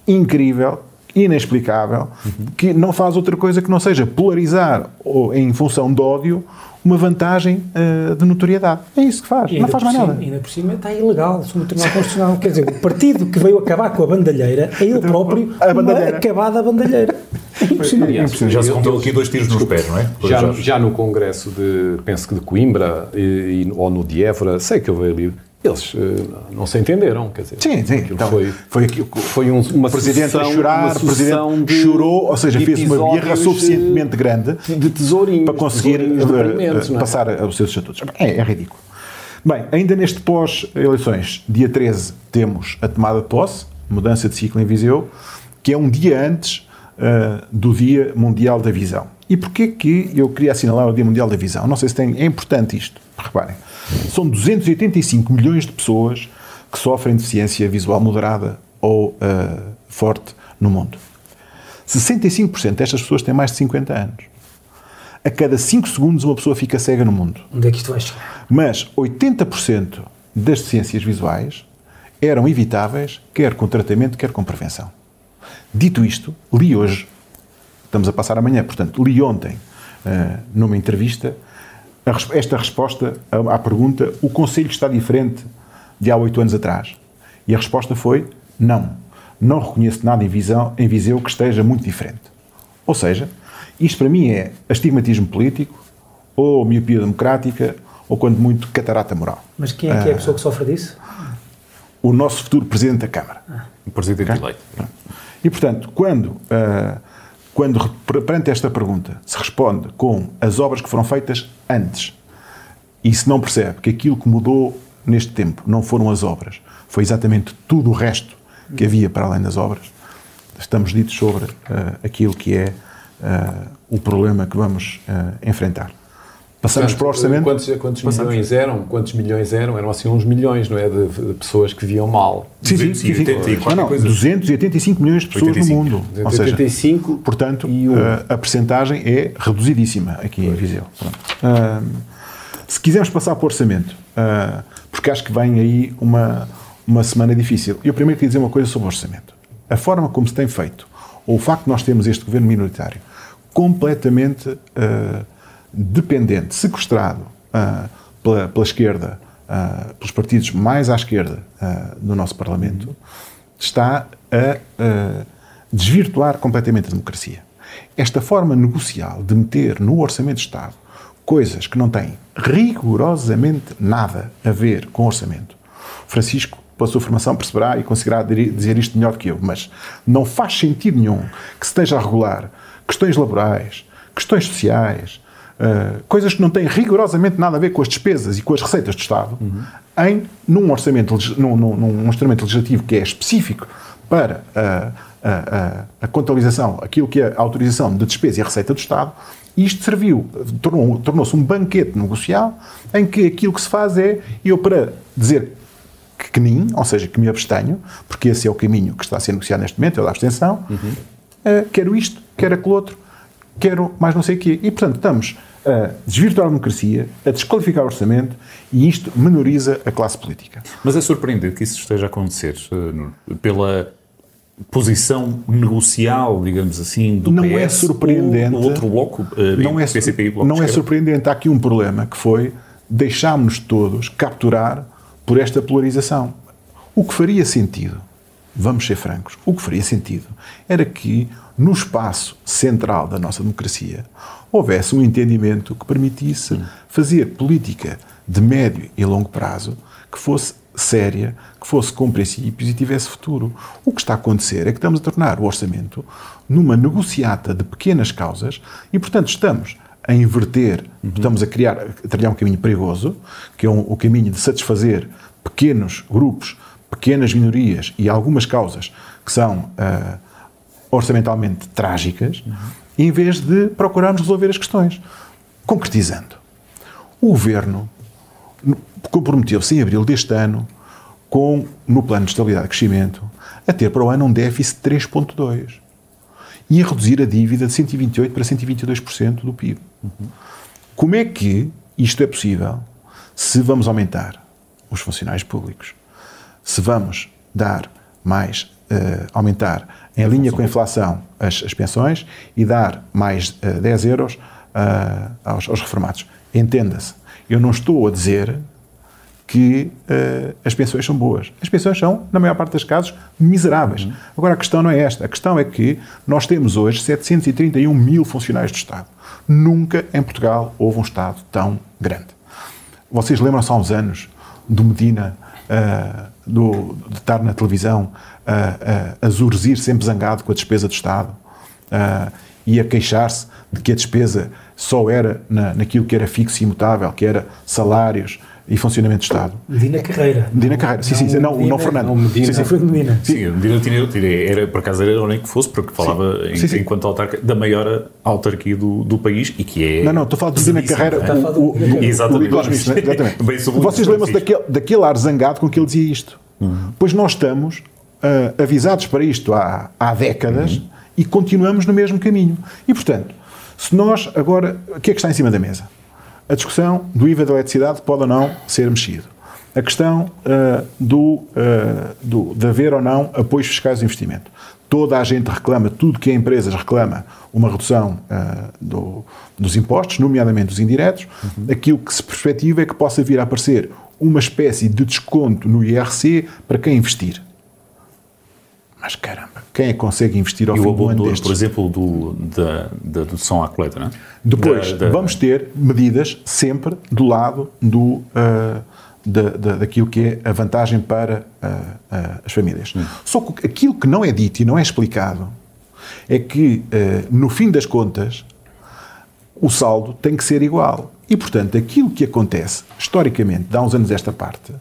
incrível, inexplicável, uhum. que não faz outra coisa que não seja polarizar ou, em função de ódio uma vantagem uh, de notoriedade. É isso que faz, não faz mais cima, nada. Ainda por cima está ilegal, sobre o Tribunal Constitucional. Quer dizer, o partido que veio acabar com a bandalheira é ele próprio a bandalheira. acabada bandalheira. É impressionante. Já se contou aqui dois tiros nos pés, não é? Já, já, no congresso de, penso que de Coimbra e, e, ou no de Évora, sei que eu veio ali eles uh, não se entenderam, quer dizer. Sim, sim. Então, foi, foi, foi um, uma presidente sucessão, a chorar, o presidente de, chorou, ou seja, fez uma birra suficientemente grande de tesourinhos, para conseguir uh, passar é? os seus estatutos. É, é ridículo. Bem, ainda neste pós-eleições, dia 13, temos a tomada de posse, mudança de ciclo em Viseu, que é um dia antes uh, do Dia Mundial da Visão. E porquê que eu queria assinalar o Dia Mundial da Visão? Não sei se tem, é importante isto, reparem. São 285 milhões de pessoas que sofrem deficiência visual moderada ou uh, forte no mundo. 65% destas pessoas têm mais de 50 anos. A cada 5 segundos uma pessoa fica cega no mundo. Onde é que isto vai chegar? Mas 80% das deficiências visuais eram evitáveis, quer com tratamento, quer com prevenção. Dito isto, li hoje, estamos a passar amanhã, portanto, li ontem, uh, numa entrevista, esta resposta à pergunta: o Conselho está diferente de há oito anos atrás? E a resposta foi: não. Não reconheço nada em, visão, em Viseu que esteja muito diferente. Ou seja, isto para mim é astigmatismo político, ou miopia democrática, ou quando muito catarata moral. Mas quem é que é a pessoa que sofre disso? O nosso futuro Presidente da Câmara. Ah. O Presidente okay? eleito. E, portanto, quando, uh, quando perante esta pergunta se responde com as obras que foram feitas antes, e se não percebe que aquilo que mudou neste tempo não foram as obras, foi exatamente tudo o resto que havia para além das obras, estamos ditos sobre uh, aquilo que é uh, o problema que vamos uh, enfrentar. Passamos Portanto, para o orçamento. Quantos, quantos milhões eram? Quantos milhões eram? Eram assim uns milhões, não é? De, de pessoas que viam mal. Sim, não, não, 285 milhões de pessoas 85. no mundo. 285 Ou seja, portanto, um. a, a percentagem é reduzidíssima aqui pois. em Viseu. Uh, se quisermos passar para o orçamento, uh, porque acho que vem aí uma, uma semana difícil, eu primeiro queria dizer uma coisa sobre o orçamento. A forma como se tem feito, ou o facto de nós termos este governo minoritário completamente. Uh, dependente, sequestrado uh, pela, pela, esquerda, uh, pelos partidos mais à esquerda uh, do nosso Parlamento, está a desvirtuar completamente a democracia. Esta forma negocial de meter no Orçamento de Estado coisas que não têm rigorosamente nada a ver com o orçamento. Francisco, pela sua formação, perceberá e conseguirá dizer isto melhor do que eu, mas não faz sentido nenhum que se esteja a regular questões laborais, questões sociais, uh, coisas que não têm rigorosamente nada a ver com as despesas e com as receitas do Estado, uhum. em, num, orçamento, num, num, num, instrumento legislativo que é específico para a, a, a, a contabilização, aquilo que é a autorização de despesa e a receita do Estado, e isto serviu, tornou, tornou-se um banquete negocial em que aquilo que se faz é, eu para dizer que, que nem, ou seja, que me abstenho, porque esse é o caminho que está a ser negociado neste momento, é o da abstenção, uhum. uh, quero isto, quero aquele outro, quero mais não sei o quê. E, portanto, estamos a desvirtuar a democracia, a desqualificar o orçamento e isto menoriza a classe política. Mas é surpreendente que isso esteja a acontecer uh, pela posição negocial, digamos assim, do não PS é surpreendente, ou do outro bloco, uh, não é, PCP e bloco Não é surpreendente, há aqui um problema que foi deixámos-nos todos capturar por esta polarização. O que faria sentido, vamos ser francos, o que faria sentido era que no espaço central da nossa democracia houvesse um entendimento que permitisse fazer política de médio e longo prazo que fosse séria, que fosse com princípios e tivesse futuro. O que está a acontecer é que estamos a tornar o orçamento numa negociata de pequenas causas e, portanto, estamos a inverter, uhum. estamos a criar, a trilhar um caminho perigoso, que é um, o caminho de satisfazer pequenos grupos, pequenas minorias e algumas causas que são uh, orçamentalmente trágicas, uhum. em vez de procurarmos resolver as questões. Concretizando, o Governo comprometeu-se em abril deste ano, com, no plano de estabilidade e crescimento, a ter para o ano um déficit de 3,2 e a reduzir a dívida de 128% para 122% do PIB. Uhum. Como é que isto é possível se vamos aumentar os funcionários públicos, se vamos dar mais, uh, aumentar em linha com a inflação as, as pensões e dar mais uh, 10 euros uh, aos, aos reformados? Entenda-se, eu não estou a dizer que uh, as pensões são boas. As pensões são, na maior parte dos casos, miseráveis. Uhum. Agora, a questão não é esta. A questão é que nós temos hoje 731 mil funcionários do Estado. Nunca em Portugal houve um Estado tão grande. Vocês lembram-se há uns anos do Medina, uh, do, de estar na televisão, uh, a zurzir sempre zangado com a despesa do Estado e a queixar-se de que a despesa só era na, naquilo que era fixo e imutável, que era salários, e funcionamento do Estado. Medina Carreira. Medina Carreira, sim, sim, não, Medina, não Fernando. Não, Medina. Sim, sim, foi Medina. Sim, Medina tinha, era, por acaso era nem que fosse, porque falava, sim. Em, sim, enquanto autarca, da maior autarquia do, do país e que é... Não, não, estou a falar de Medina Carreira. É? O, o, exatamente. O, exatamente. Vocês lembram-se daquele, daquele ar zangado com que ele dizia isto? Uhum. Pois nós estamos uh, avisados para isto há, há décadas uhum. e continuamos no mesmo caminho. E, portanto, se nós agora... O que é que está em cima da mesa? A discussão do IVA da eletricidade pode ou não ser mexido. A questão uh, do, uh, do, de haver ou não apoios fiscais de investimento. Toda a gente reclama, tudo que a empresas reclama, uma redução uh, do, dos impostos, nomeadamente dos indiretos. Uhum. Aquilo que se perspectiva é que possa vir a aparecer uma espécie de desconto no IRC para quem investir. Mas caramba, quem é que consegue investir ao e fim do ano destes? por exemplo, do, da, da dedução à coleta, não é? Depois, da, da... vamos ter medidas sempre do lado do, uh, da, da, daquilo que é a vantagem para uh, uh, as famílias. Hum. Só que aquilo que não é dito e não é explicado é que, no fim das contas, o saldo tem que ser igual. E, portanto, aquilo que acontece, historicamente, de há uns anos esta parte,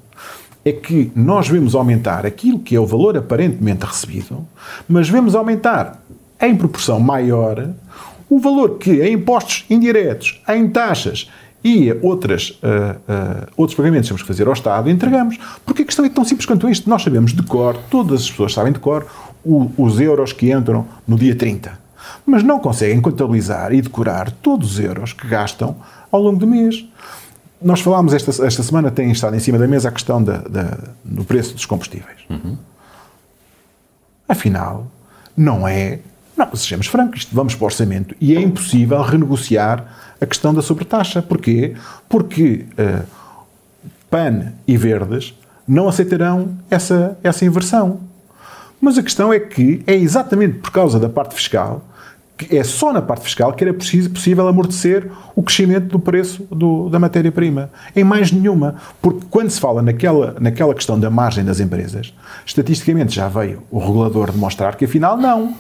é que nós vemos aumentar aquilo que é o valor aparentemente recebido, mas vemos aumentar em proporção maior o valor que em impostos indiretos, em taxas e outras, uh, uh, outros pagamentos que temos que fazer ao Estado, entregamos. Porque a questão é tão simples quanto isto. Nós sabemos de cor, todas as pessoas sabem de cor, o, os euros que entram no dia 30. Mas não conseguem contabilizar e decorar todos os euros que gastam ao longo do mês nós falámos esta, esta semana, tem estado em cima da mesa a questão da, da do preço dos combustíveis. Uhum. Afinal, não é. Não, sejamos francos, vamos para o orçamento e é impossível renegociar a questão da sobretaxa. Porquê? Porque uh, PAN e Verdes não aceitarão essa, essa inversão. Mas a questão é que é exatamente por causa da parte fiscal é só na parte fiscal que era possível amortecer o crescimento do preço do, da matéria-prima. Em mais nenhuma. Porque quando se fala naquela, naquela questão da margem das empresas, estatisticamente já veio o regulador demonstrar que afinal não.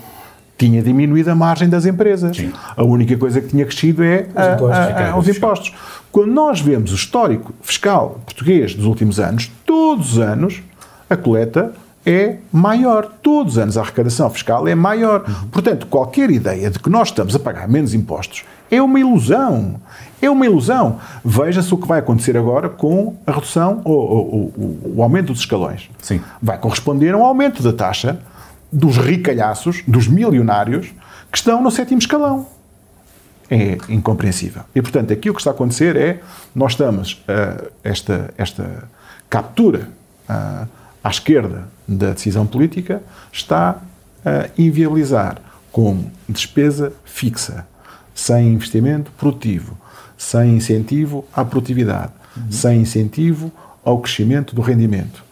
Tinha diminuído a margem das empresas. Sim. A única coisa que tinha crescido é os a, impostos. A, a, os impostos. Quando nós vemos o histórico fiscal português dos últimos anos, todos os anos a coleta é maior. Todos os anos a arrecadação fiscal é maior. Portanto, qualquer ideia de que nós estamos a pagar menos impostos é uma ilusão. É uma ilusão. Veja-se o que vai acontecer agora com a redução ou, o aumento dos escalões. Sim. Vai corresponder a um aumento da taxa dos ricalhaços, dos milionários, que estão no sétimo escalão. é incompreensível. E, portanto, aqui o que está a acontecer é, nós estamos, uh, esta, esta captura uh, à esquerda da decisão política está a inviabilizar como despesa fixa, sem investimento produtivo, sem incentivo à produtividade, uhum. sem incentivo ao crescimento do rendimento,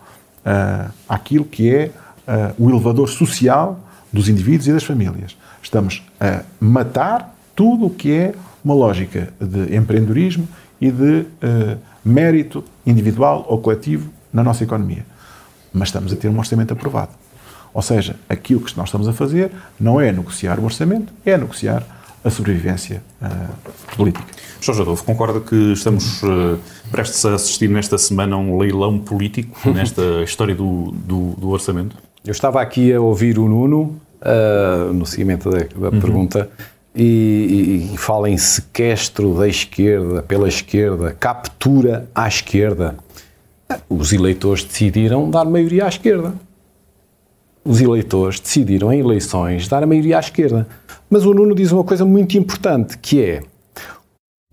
uh, aquilo que é uh, o elevador social dos indivíduos e das famílias. Estamos a matar tudo o que é uma lógica de empreendedorismo e de uh, mérito individual ou coletivo na nossa economia. Mas estamos a ter um orçamento aprovado. Ou seja, aquilo que nós estamos a fazer não é negociar o orçamento, é negociar a sobrevivência uh, política. Jorge Adolfo, concorda que estamos uh, prestes a assistir nesta semana a um leilão político nesta história do, do, do, orçamento? Eu estava aqui a ouvir o Nuno uh, no seguimento da, da uhum. pergunta e, e, e fala em sequestro da esquerda, pela esquerda, captura à esquerda. Os eleitores decidiram dar maioria à esquerda. Os eleitores decidiram em eleições dar a maioria à esquerda. Mas o Nuno diz uma coisa muito importante, que é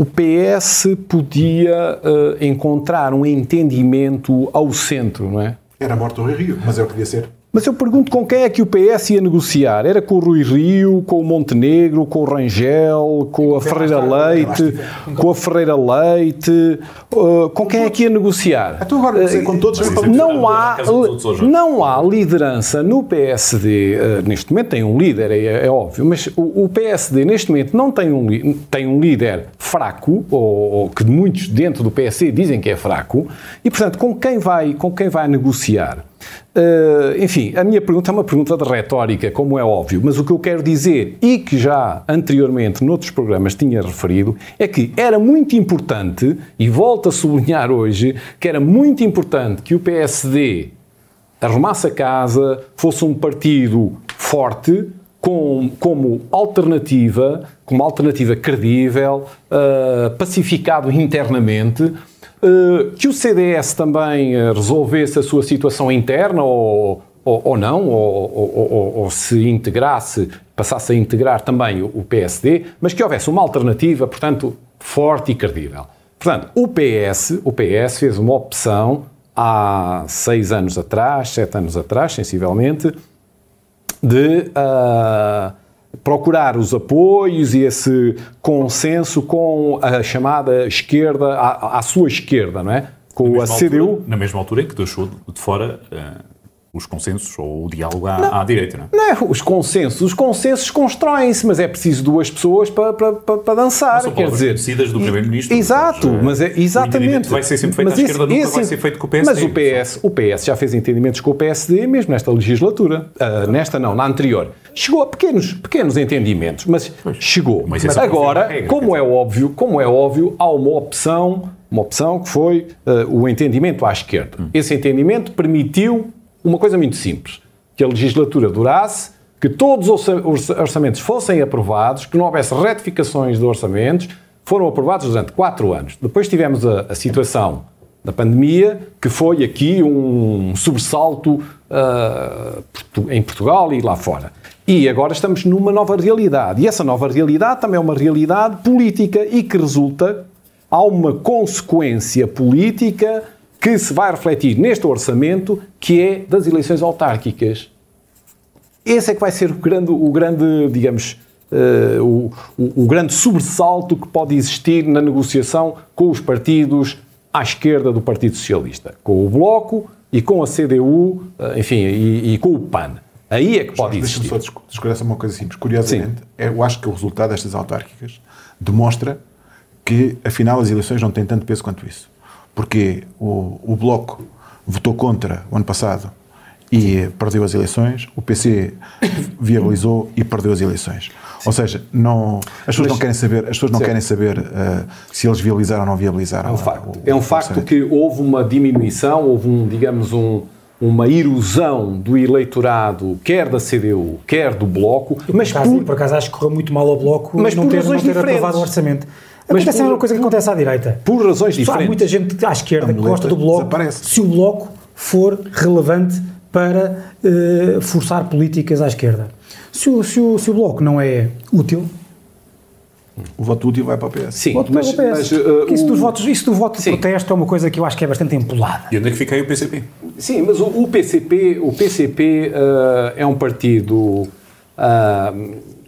o PS podia uh, encontrar um entendimento ao centro, não é? Era morto o Rio, mas é o que devia ser. Mas eu pergunto com quem é que o PS ia negociar? Era com o Rui Rio, com o Montenegro, com o Rangel, com a Ferreira Leite, com a Ferreira Leite, uh, com quem é que ia negociar? Então agora com todos não há não há liderança no PSD uh, neste momento tem um líder é, é óbvio, mas o, o, PSD neste momento não tem um tem um líder fraco ou, ou, que muitos dentro do PSD dizem que é fraco e portanto com quem vai com quem vai negociar? Uh, enfim, a minha pergunta é uma pergunta de retórica, como é óbvio, mas o que eu quero dizer, e que já anteriormente noutros programas tinha referido, é que era muito importante, e volto a sublinhar hoje, que era muito importante que o PSD arrumasse a casa, fosse um partido forte, com, como alternativa, como alternativa credível, uh, pacificado internamente, que o CDS também eh, resolvesse a sua situação interna ou, ou, ou não, ou, ou, se integrasse, passasse a integrar também o PSD, mas que houvesse uma alternativa, portanto, forte e credível. Portanto, o PS, o PS fez uma opção há seis anos atrás, sete anos atrás, sensivelmente, de uh, procurar os apoios e esse consenso com a chamada esquerda, à, à sua esquerda, não é? Com a CDU. Altura, na mesma altura em que deixou de fora uh, os consensos ou o diálogo à, não, à direita, não é? Não os consensos. Os consensos constroem-se, mas é preciso duas pessoas para, para, para, para dançar. Não quer dizer, decidas do primeiro-ministro. Exato, mas, é exatamente. vai ser sempre feito mas à esse, esquerda, nunca esse, vai ser feito com o PSD. Mas o PS, o PS já fez entendimentos com o PSD mesmo nesta legislatura. Uh, nesta não, na anterior. Chegou a pequenos, pequenos entendimentos, mas pois, chegou. Mas Agora, regra, como é óbvio, como é óbvio, há uma opção, uma opção que foi uh, o entendimento à esquerda. Hum. Esse entendimento permitiu uma coisa muito simples: que a legislatura durasse, que todos os orçamentos fossem aprovados, que não houvesse retificações de orçamentos, foram aprovados durante quatro anos. Depois tivemos a, a situação da pandemia, que foi aqui um sobressalto uh, em Portugal e lá fora. E agora estamos numa nova realidade. E essa nova realidade também é uma realidade política e que resulta, há uma consequência política que se vai refletir neste orçamento, que é das eleições autárquicas. Esse é que vai ser o grande, o grande digamos, uh, o, o, o, grande sobressalto que pode existir na negociação com os partidos à esquerda do Partido Socialista, com o Bloco e com a CDU, eh, enfim, e, e, com o PAN. Aí é que pode existir. Deixa-me só descobrir uma coisa simples. Curiosamente, é, eu acho que o resultado destas autárquicas demonstra que, afinal, as eleições não têm tanto peso quanto isso porque o, o Bloco votou contra o ano passado e perdeu as eleições, o PC viabilizou e perdeu as eleições. Ou seja, não, as pessoas Mas, não querem saber, as pessoas não querem saber uh, se eles viabilizaram ou não viabilizaram. É um facto, o, é um facto que houve uma diminuição, houve um, digamos, um, uma erosão do eleitorado, quer da CDU, quer do Bloco. mas por acaso, por... por acaso acho que correu muito mal ao Bloco mas não ter, não ter aprovado o orçamento. Mas acontece por, a mesma coisa que acontece à direita. Por razões diferentes. Há muita gente à esquerda que gosta do Bloco desaparece. se o Bloco for relevante para uh, forçar políticas à esquerda. Se o, se, o, se o Bloco não é útil, O voto útil vai para o PS. Sim, Voto mas, mas, uh, Porque isso, o- dos votos, isso do voto de protesto é uma coisa que eu acho que é bastante empolada. E onde é que fica aí o PCP? Sim, mas o, o PCP, o PCP eh, é um partido, ah,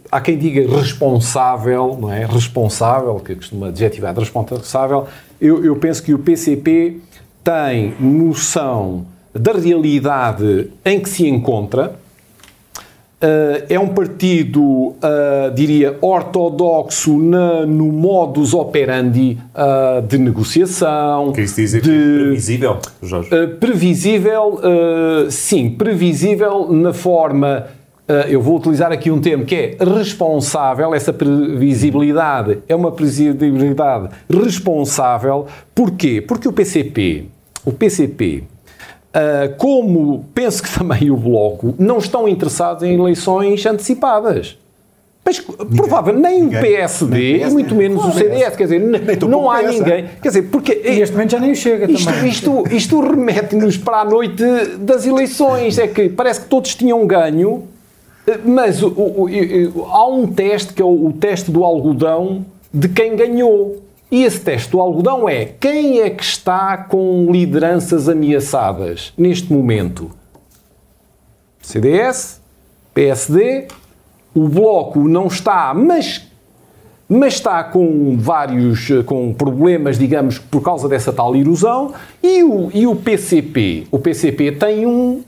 há quem diga responsável, não é? Responsável, que costuma adjetivar de responsável. Eu, eu penso que o PCP tem noção da realidade em que se encontra. Uh, é um partido, uh, diria, ortodoxo na- no modus operandi uh, de negociação. Quer isso dizer de, que é previsível, Jorge? Previsível, sim, previsível na forma. eu vou utilizar aqui um termo que é responsável. Essa previsibilidade é uma previsibilidade responsável. Porquê? Porque o PCP, o PCP, uh, como penso que também o Bloco, não estão interessados em eleições antecipadas. Mas provável, nem ninguém. o PSD, Nem o e PS, muito menos o CDS, quer dizer, não há PS, ninguém. Quer dizer, porque E neste momento já nem chega isto, também. isto, isto remete-nos para a noite das eleições. É que parece que todos tinham ganho, mas o- o- o- há um teste que é o, o teste do algodão de quem ganhou. E esse teste do algodão é quem é que está com lideranças ameaçadas neste momento? CDS, PSD, o Bloco não está, mas mas está com vários com problemas, digamos, por causa dessa tal erosão, e o, e o PCP? O PCP tem um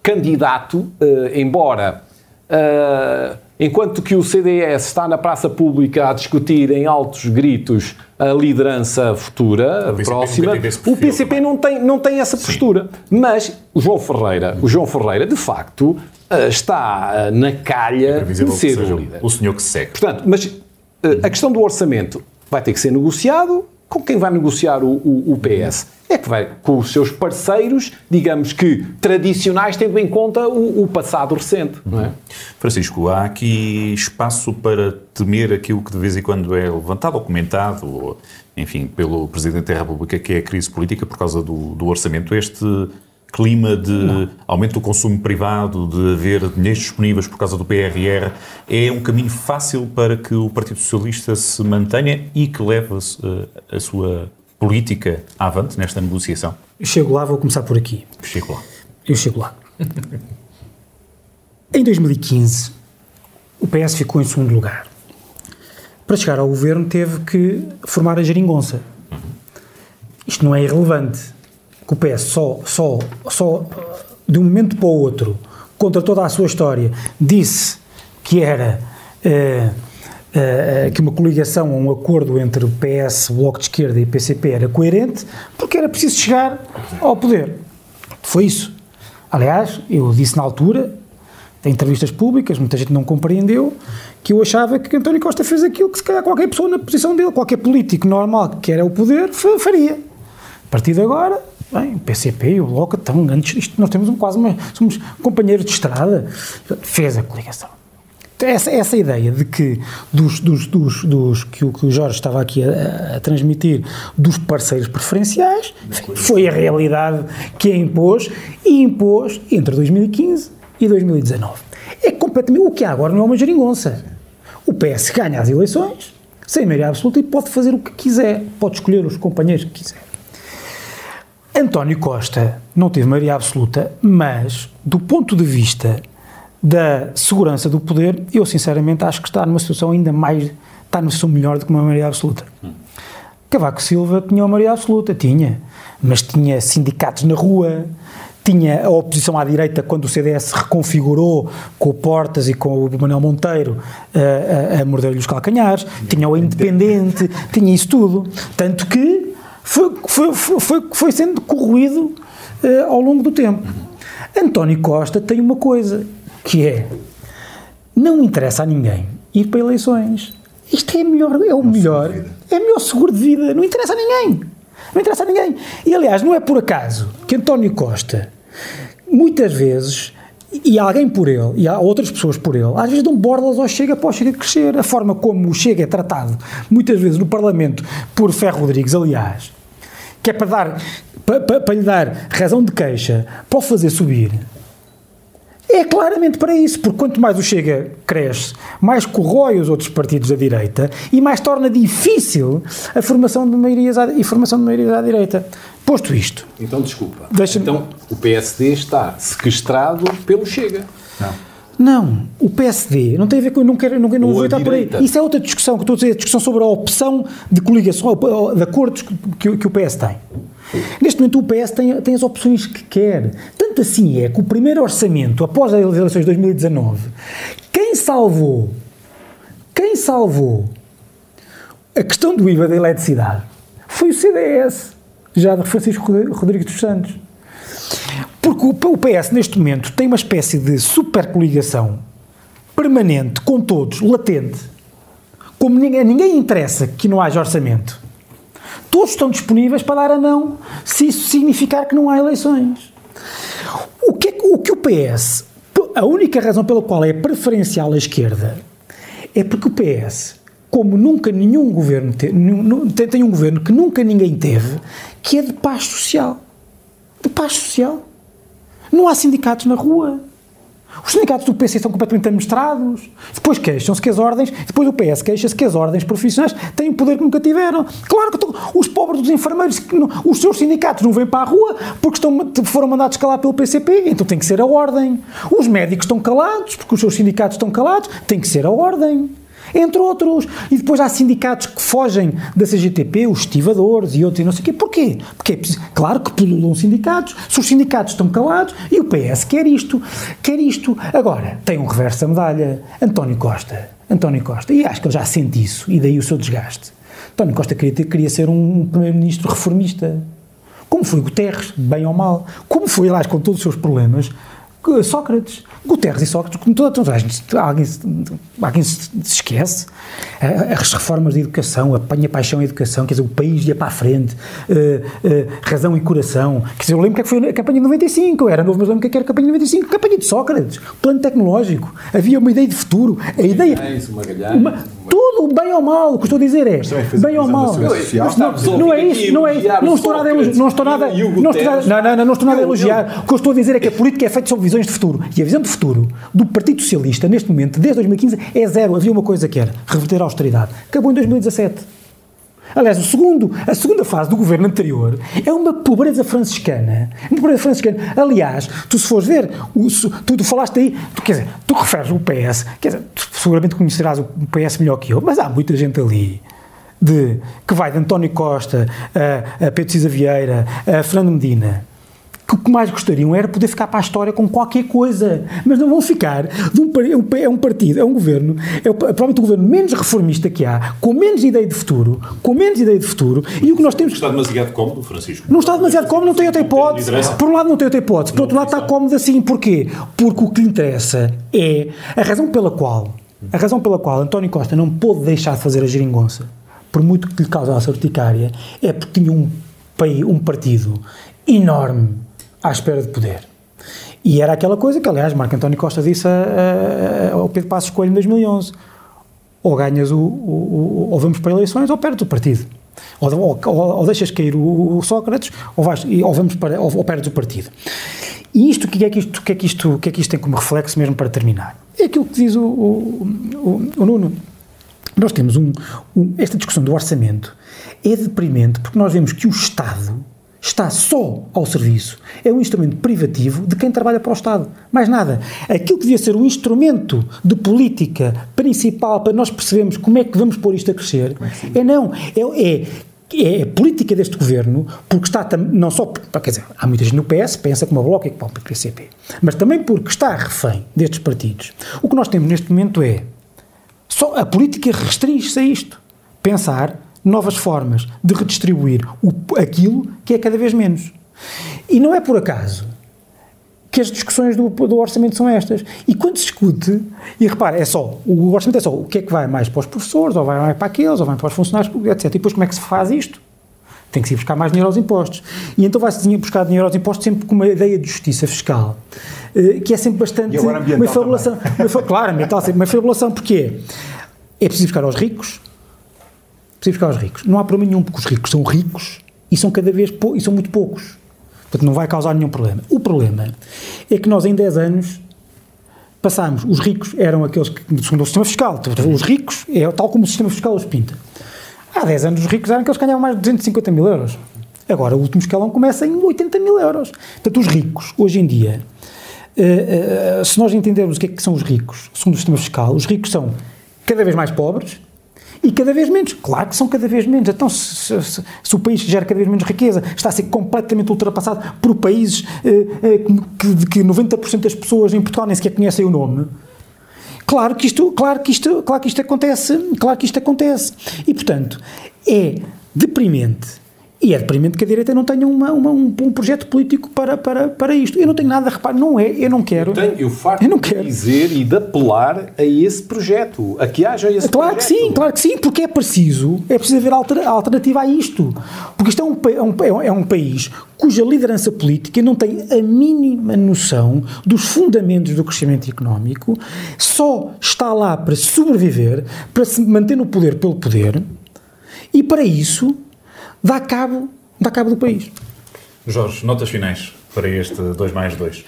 candidato, eh, embora eh, enquanto que o CDS está na praça pública a discutir em altos gritos a liderança futura, O PCP próxima, esse o PCP não tem, não tem essa postura. Mas o João Ferreira, o João Ferreira, de facto, eh, está eh, na calha de ser o líder. o senhor que se segue. Portanto, mas eh, a questão do orçamento vai ter que ser negociado. Com quem vai negociar o, o- o PS? É que vai com os seus parceiros, digamos que tradicionais, tendo em conta o, o passado recente, é? Francisco, há aqui espaço para temer aquilo que de vez em quando é levantado ou comentado, ou, enfim, pelo Presidente da República, que é a crise política por causa do, do orçamento. Este clima de aumento do consumo privado, de haver dinheiros disponíveis por causa do PRR, é um caminho fácil para que o Partido Socialista se mantenha e que leve eh, a sua política avante nesta negociação? Eu chego lá, vou começar por aqui. Chego lá. Eu chego lá. em 2015, o PS ficou em segundo lugar. Para chegar ao governo, teve que formar a geringonça. Isto não é irrelevante. Que o PS só, só, só, de um momento para o outro, contra toda a sua história, disse que era eh, eh, que uma coligação, um acordo entre o PS, Bloco de Esquerda e PCP era coerente, porque era preciso chegar ao poder. Foi isso. Aliás, eu disse na altura, em entrevistas públicas, muita gente não compreendeu, que eu achava que António Costa fez aquilo que se calhar qualquer pessoa na posição dele, qualquer político normal que quer o poder, fa- faria. A partir de agora, bem, o PCP e o Bloco estão antes, isto, nós temos um, quase uma, somos companheiros de estrada, fez a coligação. Então, Essa, essa ideia de que dos, dos, dos, dos- que, o, que o Jorge estava aqui a, a transmitir dos parceiros preferenciais foi a realidade que a impôs e impôs entre 2015 e 2019. É completamente o que há agora não é uma geringonça. O PS ganha as eleições sem maioria absoluta e pode fazer o que quiser, pode escolher os companheiros que quiser. António Costa não teve maioria absoluta, mas do ponto de vista da segurança do poder, eu sinceramente acho que está numa situação ainda mais, está numa situação melhor do que uma maioria absoluta. Cavaco Silva tinha uma maioria absoluta, tinha, mas tinha sindicatos na rua, tinha a oposição à direita quando o CDS reconfigurou com o Portas e com o Manuel Monteiro a, a, a morder-lhe os calcanhares, tinha o Independente, tinha isso tudo. Tanto que foi, foi, foi, foi sendo corroído eh, ao longo do tempo. António Costa tem uma coisa, que é, não interessa a ninguém ir para eleições. Isto é, melhor, é o melhor, é o melhor seguro de vida, não interessa a ninguém. Não interessa a ninguém. E aliás, não é por acaso que António Costa, muitas vezes, e alguém por ele, e há outras pessoas por ele, às vezes dão bordas ao Chega para o Chega crescer. A forma como o Chega é tratado, muitas vezes no Parlamento, por Ferro Rodrigues, aliás, que é para, dar, para, para, para lhe dar razão de queixa, para o fazer subir, É claramente para isso, porque quanto mais o Chega cresce, mais corrói os outros partidos da direita e mais torna difícil a formação de maiorias à, e formação de maiorias à direita. Posto isto. Então, desculpa. Então, o PSD está sequestrado pelo Chega. Não. Não, o PSD não tem a ver com. Não, quero, não, não vou entrar por aí. Isso é outra discussão que estou a dizer, a discussão sobre a opção de coligação, de acordos que, que o PS tem. Neste momento o PS tem, tem as opções que quer. Tanto assim é que o primeiro orçamento, após as eleições de 2019, quem salvou, quem salvou a questão do IVA da eletricidade foi o CDS, já de Francisco Rodrigues dos Santos. Porque o PS, neste momento, tem uma espécie de super coligação permanente com todos, latente. Como ninguém, ninguém interessa que não haja orçamento. Todos estão disponíveis para dar a não, se isso significar que não há eleições. O que, é, o que o PS, a única razão pela qual é preferencial à esquerda, é porque o PS, como nunca nenhum governo te, tem um governo que nunca ninguém teve, que é de paz social. De paz social. Não há sindicatos na rua. Os sindicatos do PC estão completamente administrados. Depois queixam-se que as ordens, depois o PS queixa-se que as ordens profissionais têm o poder que nunca tiveram. Claro que estão, os pobres dos enfermeiros, os seus sindicatos não vêm para a rua porque estão, foram mandados calar pelo PCP, então tem que ser a ordem. Os médicos estão calados porque os seus sindicatos estão calados, tem que ser a ordem entre outros. E depois há sindicatos que fogem da CGTP, os estivadores e outros e não sei o quê. Porquê? Porque é claro que pululam sindicatos, se os sindicatos estão calados e o PS quer isto, quer isto. Agora, tem um reverso da medalha. António Costa, António Costa, e acho que ele já sente isso, e daí o seu desgaste. António Costa queria, ter, queria ser um primeiro-ministro reformista. Como foi Guterres, bem ou mal. Como foi, aliás, com todos os seus problemas, Sócrates. Guterres e Sócrates, como toda, toda a gente, alguém, alguém se esquece, as reformas de educação, a panha paixão e educação, quer dizer, o país ia para a frente, uh, uh, razão e coração, quer dizer, eu lembro que, é foi a campanha de 95, eu era novo, mas lembro que era a campanha de 95, campanha de Sócrates, plano tecnológico, havia uma ideia de futuro, a ideia... Uma, tudo, bem ou mal, o que estou a dizer é, bem ou mal. Não, é isso, não é isso, não estou nada a elogiar, não estou nada, não estou nada, não, não, não estou nada a elogiar, o que eu estou a dizer é que a política é feita sobre visões de futuro, e a visão de futuro do Partido Socialista, neste momento, desde 2015, é zero. Havia uma coisa que era reverter a austeridade. Acabou em 2017. Aliás, o segundo, a segunda fase do governo anterior é uma pobreza franciscana. Uma pobreza franciscana. Aliás, tu se fores ver, o, tu, tu, falaste aí, tu, quer dizer, tu referes o PS, quer dizer, tu seguramente conhecerás o PS melhor que eu, mas há muita gente ali de, que vai de António Costa a, a Pedro Cisa Vieira, a Fernando Medina, que o que mais gostariam era poder ficar para a história com qualquer coisa, mas não vão ficar um, é um partido, é um governo, é, o, é provavelmente o governo menos reformista que há, com menos ideia de futuro, com menos ideia de futuro, e o que nós temos... Está demasiado cómodo, Francisco? Não está demasiado cómodo, não tem outra hipótese. Por um lado não tem outra hipótese, por outro lado está cómodo assim, porquê? Porque o que lhe interessa é a razão pela qual, a razão pela qual António Costa não pôde deixar de fazer a geringonça, por muito que lhe causasse urticária, é porque tinha um, um partido enorme à espera de poder. E era aquela coisa que, aliás, Marco António Costa disse a, a, ao Pedro Passos Coelho em 2011. Ou ganhas o, o, o, ou vamos para eleições ou perdes o partido. Ou, ou, ou deixas cair o, o, Sócrates ou, vais, ou vamos para, ou, ou perdes o partido. E isto, o que é que isto, que é que isto, que é que isto tem como reflexo mesmo para terminar? É aquilo que diz o, o, o Nuno. Nós temos um, um, esta discussão do orçamento é deprimente porque nós vemos que o Estado está só ao serviço. É um instrumento privativo de quem trabalha para o Estado. Mais nada. Aquilo que devia ser um instrumento de política principal para nós percebermos como é que vamos pôr isto a crescer, é, é não. É, é, é a política deste governo, porque está não só, quer dizer, há muita gente no PS pensa que uma Bloco é que para o PCP, mas também porque está refém destes partidos. O que nós temos neste momento é só a política restringe-se a isto. Pensar novas formas de redistribuir o, aquilo que é cada vez menos. E não é por acaso que as discussões do, do, orçamento são estas. E quando se discute, e repare, é só, o orçamento é só o que é que vai mais para os professores, ou vai mais para aqueles, ou vai para os funcionários, etc. E depois como é que se faz isto? Tem que se ir buscar mais dinheiro aos impostos. E então vai-se buscar dinheiro aos impostos sempre com uma ideia de justiça fiscal, eh, que é sempre bastante... uma fabulação. Uma, claro, ambiental sempre uma fabulação, porque é preciso buscar aos ricos, preciso buscar os ricos. Não há problema nenhum, porque os ricos são ricos e são cada vez e são muito poucos. Portanto, não vai causar nenhum problema. O problema é que nós, em 10 anos, passámos, os ricos eram aqueles que, segundo o sistema fiscal, os ricos é tal como o sistema fiscal os pinta. Há 10 anos os ricos eram aqueles que ganhavam mais de 250 mil euros. Agora o último escalão começa em 80 mil euros. Portanto, os ricos, hoje em dia, uh, uh, se nós entendermos o que é que são os ricos, segundo o sistema fiscal, os ricos são cada vez mais pobres, e cada vez menos. Claro que são cada vez menos. Então, se, se, se, o país gera cada vez menos riqueza, está a ser completamente ultrapassado por países eh, eh, que, que 90% das pessoas em Portugal nem sequer conhecem o nome. Claro que isto, claro que isto, claro que isto acontece, claro que isto acontece. E portanto, é deprimente e é deprimente que a direita não tenha uma, uma, um, um, projeto político para, para, para isto. Eu não tenho nada a reparar, não é, eu não quero. Eu, tenho, eu farto eu não quero. de dizer e de apelar a esse projeto, a que haja esse claro projeto. Claro que sim, claro que sim, porque é preciso, é preciso haver alter, alternativa a isto. Porque isto é um, é, um, é um país cuja liderança política não tem a mínima noção dos fundamentos do crescimento económico, só está lá para sobreviver, para se manter no poder pelo poder, e para isso dá cabo, dá cabo do país. Jorge, notas finais para este 2 mais 2.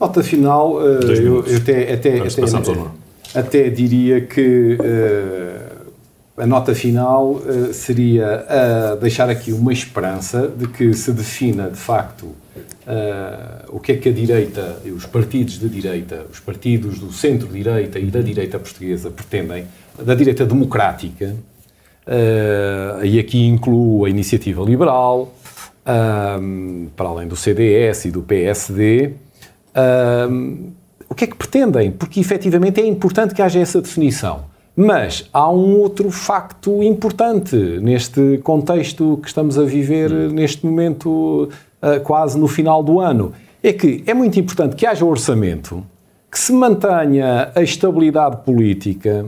Nota final, uh, eu, eu, até, até, até, até, diria que uh, a nota final uh, seria a deixar aqui uma esperança de que se defina de facto o que é que a direita, os partidos de direita, os partidos do centro-direita e da direita portuguesa pretendem, da direita democrática, Uh, e aqui incluo a Iniciativa Liberal, um, para além do CDS e do PSD. Um, o que é que pretendem? Porque efetivamente é importante que haja essa definição. Mas há um outro facto importante neste contexto que estamos a viver neste momento, uh, quase no final do ano. É que é muito importante que haja orçamento, que se mantenha a estabilidade política,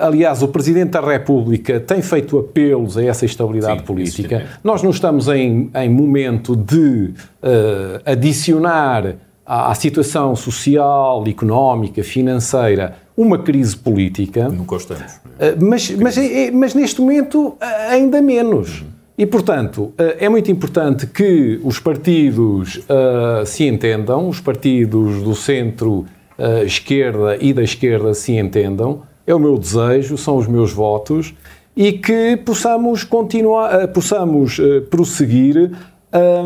aliás, o Presidente da República tem feito apelos a essa estabilidade Sim, política. Nós não estamos em, em momento de uh, adicionar à, à, situação social, económica, financeira uma crise política. Nunca estamos. Uh, mas, mas, é, é, mas, neste momento ainda menos. Uhum. E, portanto, é muito importante que os partidos se entendam, os partidos do centro-esquerda e da esquerda se entendam, é o meu desejo, são os meus votos e que possamos continuar, eh, possamos uh, prosseguir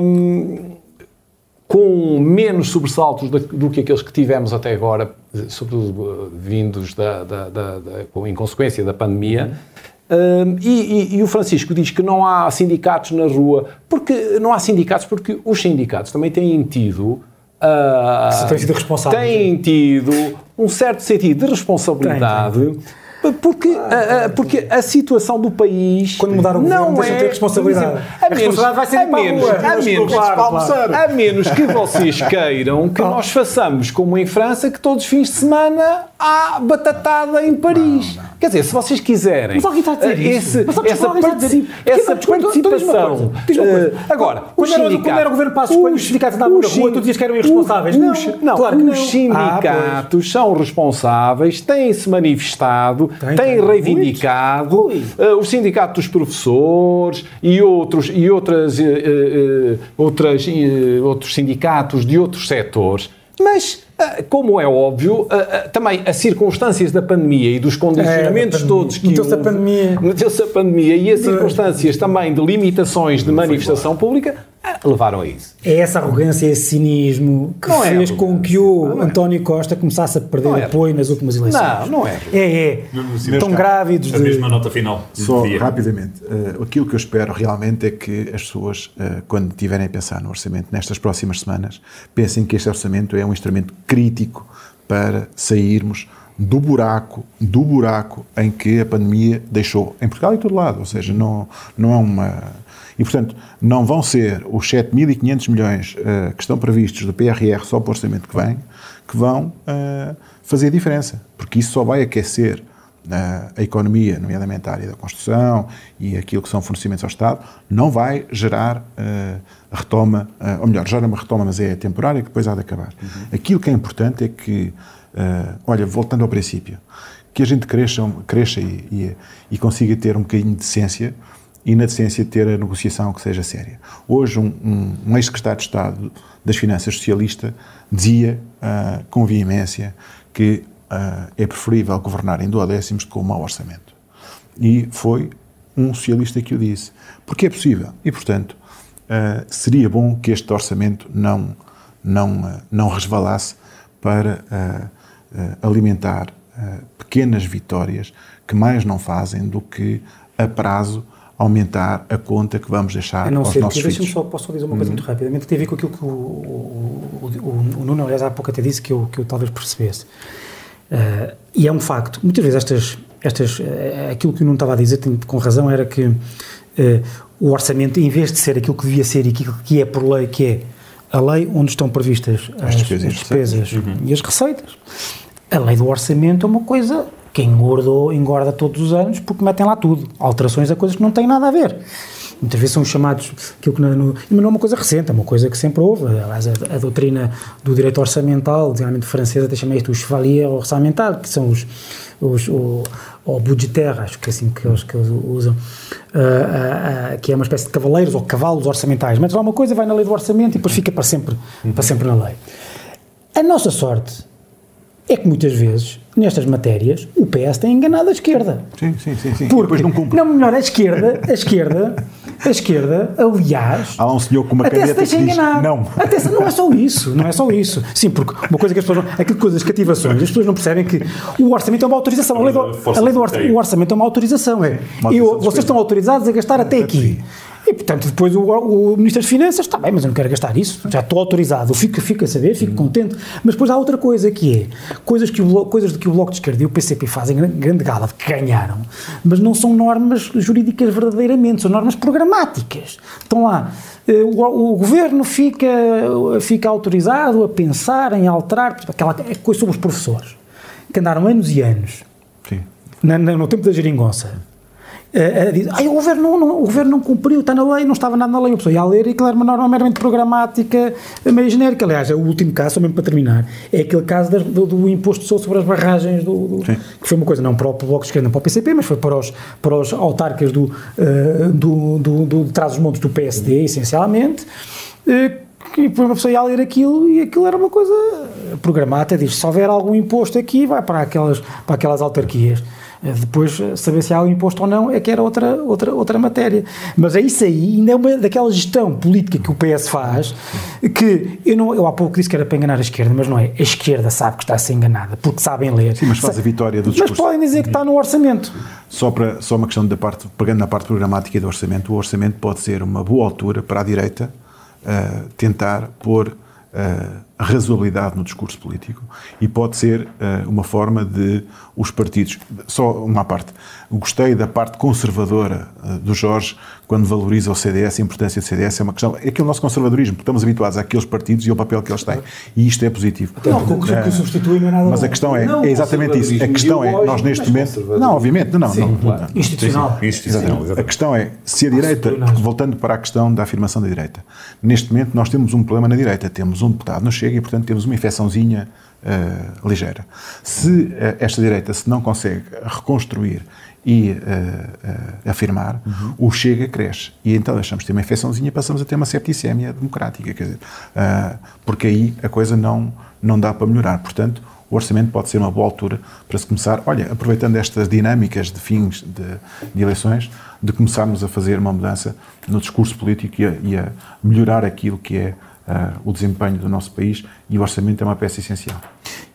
um, com menos sobressaltos do, do que aqueles que tivemos até agora, sobretudo vindos da, da, da, da em consequência da pandemia. Um, e, e, e, o Francisco diz que não há sindicatos na rua, porque não há sindicatos porque os sindicatos também têm tido Uh, têm sido responsáveis. Têm tido um certo sentido de responsabilidade. Tem, tem. Porque, ah, a, porque a situação do país. Quando mudar o governo, não é, ter responsabilidade. A, menos, a responsabilidade vai ser a menos, a, menos, claro, claro. a menos que vocês queiram que nós façamos como em França, que todos os fins de semana há batatada em Paris. Não, não. Quer dizer, se vocês quiserem. Mas alguém está a dizer esse, isso. essa, partici essa participação. Uh, agora, quando, era, quando era o governo Passos Coelho, os sindicatos andavam na rua, tu dizias que eram irresponsáveis. Não, não, claro os sindicatos ah, são responsáveis, têm-se manifestado, tem, têm reivindicado, uh, os sindicatos dos professores e outros, e outras, uh, outras, outros sindicatos de outros setores. Mas como é óbvio, também as circunstâncias da pandemia e dos condicionamentos é, todos que meteu-se a pandemia, meteu-se a pandemia e as circunstâncias também de limitações de manifestação pública levaram a isso. É essa arrogância, esse cinismo que não é fez é com que o António Costa começasse a perder é apoio nas últimas eleições. Não, não é. É, é. Estão grávidos a de... mesma nota final. Só rapidamente, uh, aquilo que eu espero realmente é que as pessoas, uh, quando tiverem a pensar no orçamento nestas próximas semanas, pensem que este orçamento é um instrumento crítico para sairmos do buraco, do buraco em que a pandemia deixou em Portugal e em todo lado, ou seja, não, não é uma e, portanto, não vão ser os 7.500 milhões uh, que estão previstos do PRR só para o orçamento que vem, que vão uh, fazer a diferença, porque isso só vai aquecer uh, a economia, nomeadamente a área da construção e aquilo que são fornecimentos ao Estado, não vai gerar retoma, ou melhor, gera uma retoma, mas é temporária, que depois há de acabar. Uhum. Aquilo que é importante é que, olha, voltando ao princípio, que a gente cresça, cresça e, e, e consiga ter um bocadinho de decência e na decência de ter a negociação que seja séria. Hoje, um, um, um ex-secretário de Estado das Finanças socialista dizia uh, com veemência que uh, é preferível governar em duodécimos com um mau orçamento. E foi um socialista que o disse. Porque é possível. E, portanto, uh, seria bom que este orçamento não, não, não resvalasse para alimentar pequenas vitórias que mais não fazem do que a prazo aumentar a conta que vamos deixar a não aos ser nossos que, filhos. só, posso só dizer uma coisa uhum. muito rapidamente, que tem a ver com aquilo que o, o, o, o, Nuno, aliás, há pouco até disse que eu, que eu talvez percebesse. Uh, e é um facto. Muitas vezes estas, estas, uh, aquilo que o Nuno estava a dizer, tem, com razão, era que uh, o orçamento, em vez de ser aquilo que devia ser e aquilo que é por lei, que é a lei onde estão previstas as, as despesas, as despesas uhum. e as receitas, a lei do orçamento é uma coisa que engordou, engorda todos os anos porque metem lá tudo, alterações a coisas que não têm nada a ver. Muitas vezes são chamados, aquilo que não, mas não é uma coisa recente, é uma coisa que sempre houve. Aliás, a, a doutrina do direito orçamental, geralmente francesa, até chama isto o chevalier orçamental, que são os, os o, ou budgetaire, acho que é assim que eles, que eles usam, uh, uh, uh, que é uma espécie de cavaleiros ou cavalos orçamentais. Metes lá uma coisa, vai na lei do orçamento e depois fica para sempre, para sempre na lei. A nossa sorte é que muitas vezes, nestas matérias, o PS tem enganado a esquerda. Sim, sim, sim. sim. Porque, depois não cumpre. Não, melhor, a esquerda, a esquerda, a esquerda, aliás... Há um senhor com uma até se que enganar. diz não. Até se, não é só isso, não é só isso. Sim, porque uma coisa que as pessoas... Aquilo coisas cativações, as pessoas não percebem que o orçamento é uma autorização. A lei do, a lei do o orçamento é uma autorização. É, eu, vocês estão autorizados a gastar até aqui. E, portanto, depois o, o, Ministro das Finanças, está bem, mas eu não quero gastar isso, já estou autorizado, fico, fico a saber, fico uhum. contente. Mas depois há outra coisa que é, coisas, que o, coisas de que o Bloco de Esquerda e o PCP fazem grande gala de que ganharam, mas não são normas jurídicas verdadeiramente, são normas programáticas. Estão lá, eh, o, o governo fica, fica autorizado a pensar em alterar, aquela coisa sobre os professores, que andaram anos e anos, na, no tempo da geringonça, Uh, diz, o, governo não, não, o governo não cumpriu, está na lei, não estava nada na lei. A pessoa ia a ler e aquilo era uma norma meramente programática, meio genérica. Aliás, é o último caso, só mesmo para terminar, é aquele caso das, do, do, imposto sobre as barragens, do, do que foi uma coisa não para o Bloco de Esquerda, não para o PCP, mas foi para os, para os autarcas do, uh, do, do, do, de Trás-os-Montes do PSD, essencialmente. Uh, e depois uma pessoa ia a ler aquilo e aquilo era uma coisa programada, diz, se houver algum imposto aqui, vai para aquelas, para aquelas autarquias. Eh, depois, eh, saber se há um imposto ou não é que era outra, outra, outra matéria. Mas é isso aí, ainda é uma daquela gestão política que o PS faz, que eu, não, eu há pouco disse que era para enganar a esquerda, mas não é. A esquerda sabe que está a ser enganada, porque sabem ler. Sim, mas faz a vitória do discurso. Mas podem dizer que está no orçamento. Só, para, só uma questão da parte, pegando na parte programática do orçamento, o orçamento pode ser uma boa altura para a direita uh, tentar pôr. Uh, razoabilidade no discurso político e pode ser uh, uma forma de os partidos. Só uma parte. Gostei da parte conservadora uh, do Jorge quando valoriza o CDS, a importância do CDS é uma questão. É aquele nosso conservadorismo, porque estamos habituados àqueles partidos e ao papel que eles têm. E isto é positivo. Não, o que, que substitui não é nada Mas a questão é, não, é exatamente isso. A questão é, nós neste momento. Não, obviamente, não. Sim, não, claro. Institucional. Institucional. A questão é, se a direita, voltando para a questão da afirmação da direita, neste momento nós temos um problema na direita. Temos um deputado no Chega e, portanto, temos uma infecçãozinha uh, ligeira. Se uh, esta direita se não consegue reconstruir e uh, afirmar, uhum. o Chega cresce. E então deixamos de ter uma infecçãozinha e passamos a ter uma septicémia democrática. Quer dizer, porque aí a coisa não, não dá para melhorar. Portanto, o orçamento pode ser uma boa altura para se começar, olha, aproveitando estas dinâmicas de fins de, de eleições, de começarmos a fazer uma mudança no discurso político e a, e a melhorar aquilo que é uh, o desempenho do nosso país e o orçamento é uma peça essencial.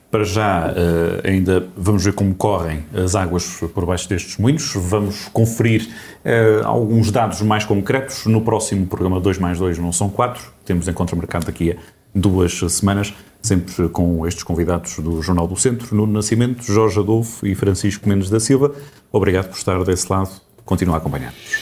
Para já, uh, ainda vamos ver como correm as águas por baixo destes moinhos. Vamos conferir uh, alguns dados mais concretos no próximo programa 2 mais 2 não são 4. Temos encontro marcado daqui a duas semanas, sempre com estes convidados do Jornal do Centro, Nuno Nascimento, Jorge Adolfo e Francisco Mendes da Silva. Obrigado por estar desse lado. Continua a acompanhar-nos.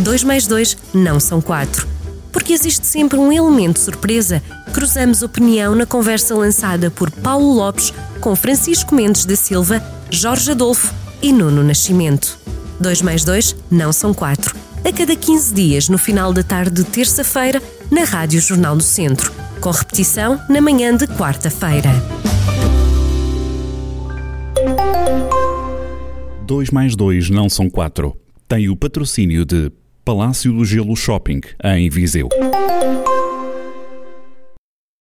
2 mais 2 não são 4 porque existe sempre um elemento surpresa. Cruzamos opinião na conversa lançada por Paulo Lopes com Francisco Mendes da Silva, Jorge Adolfo e Nuno Nascimento. 2 mais 2 não são 4. A cada 15 dias, no final da tarde de terça-feira, na Rádio Jornal do Centro, com repetição na manhã de quarta-feira. 2 mais 2 não são 4. tem o patrocínio de Palácio do Gelo Shopping, em Viseu.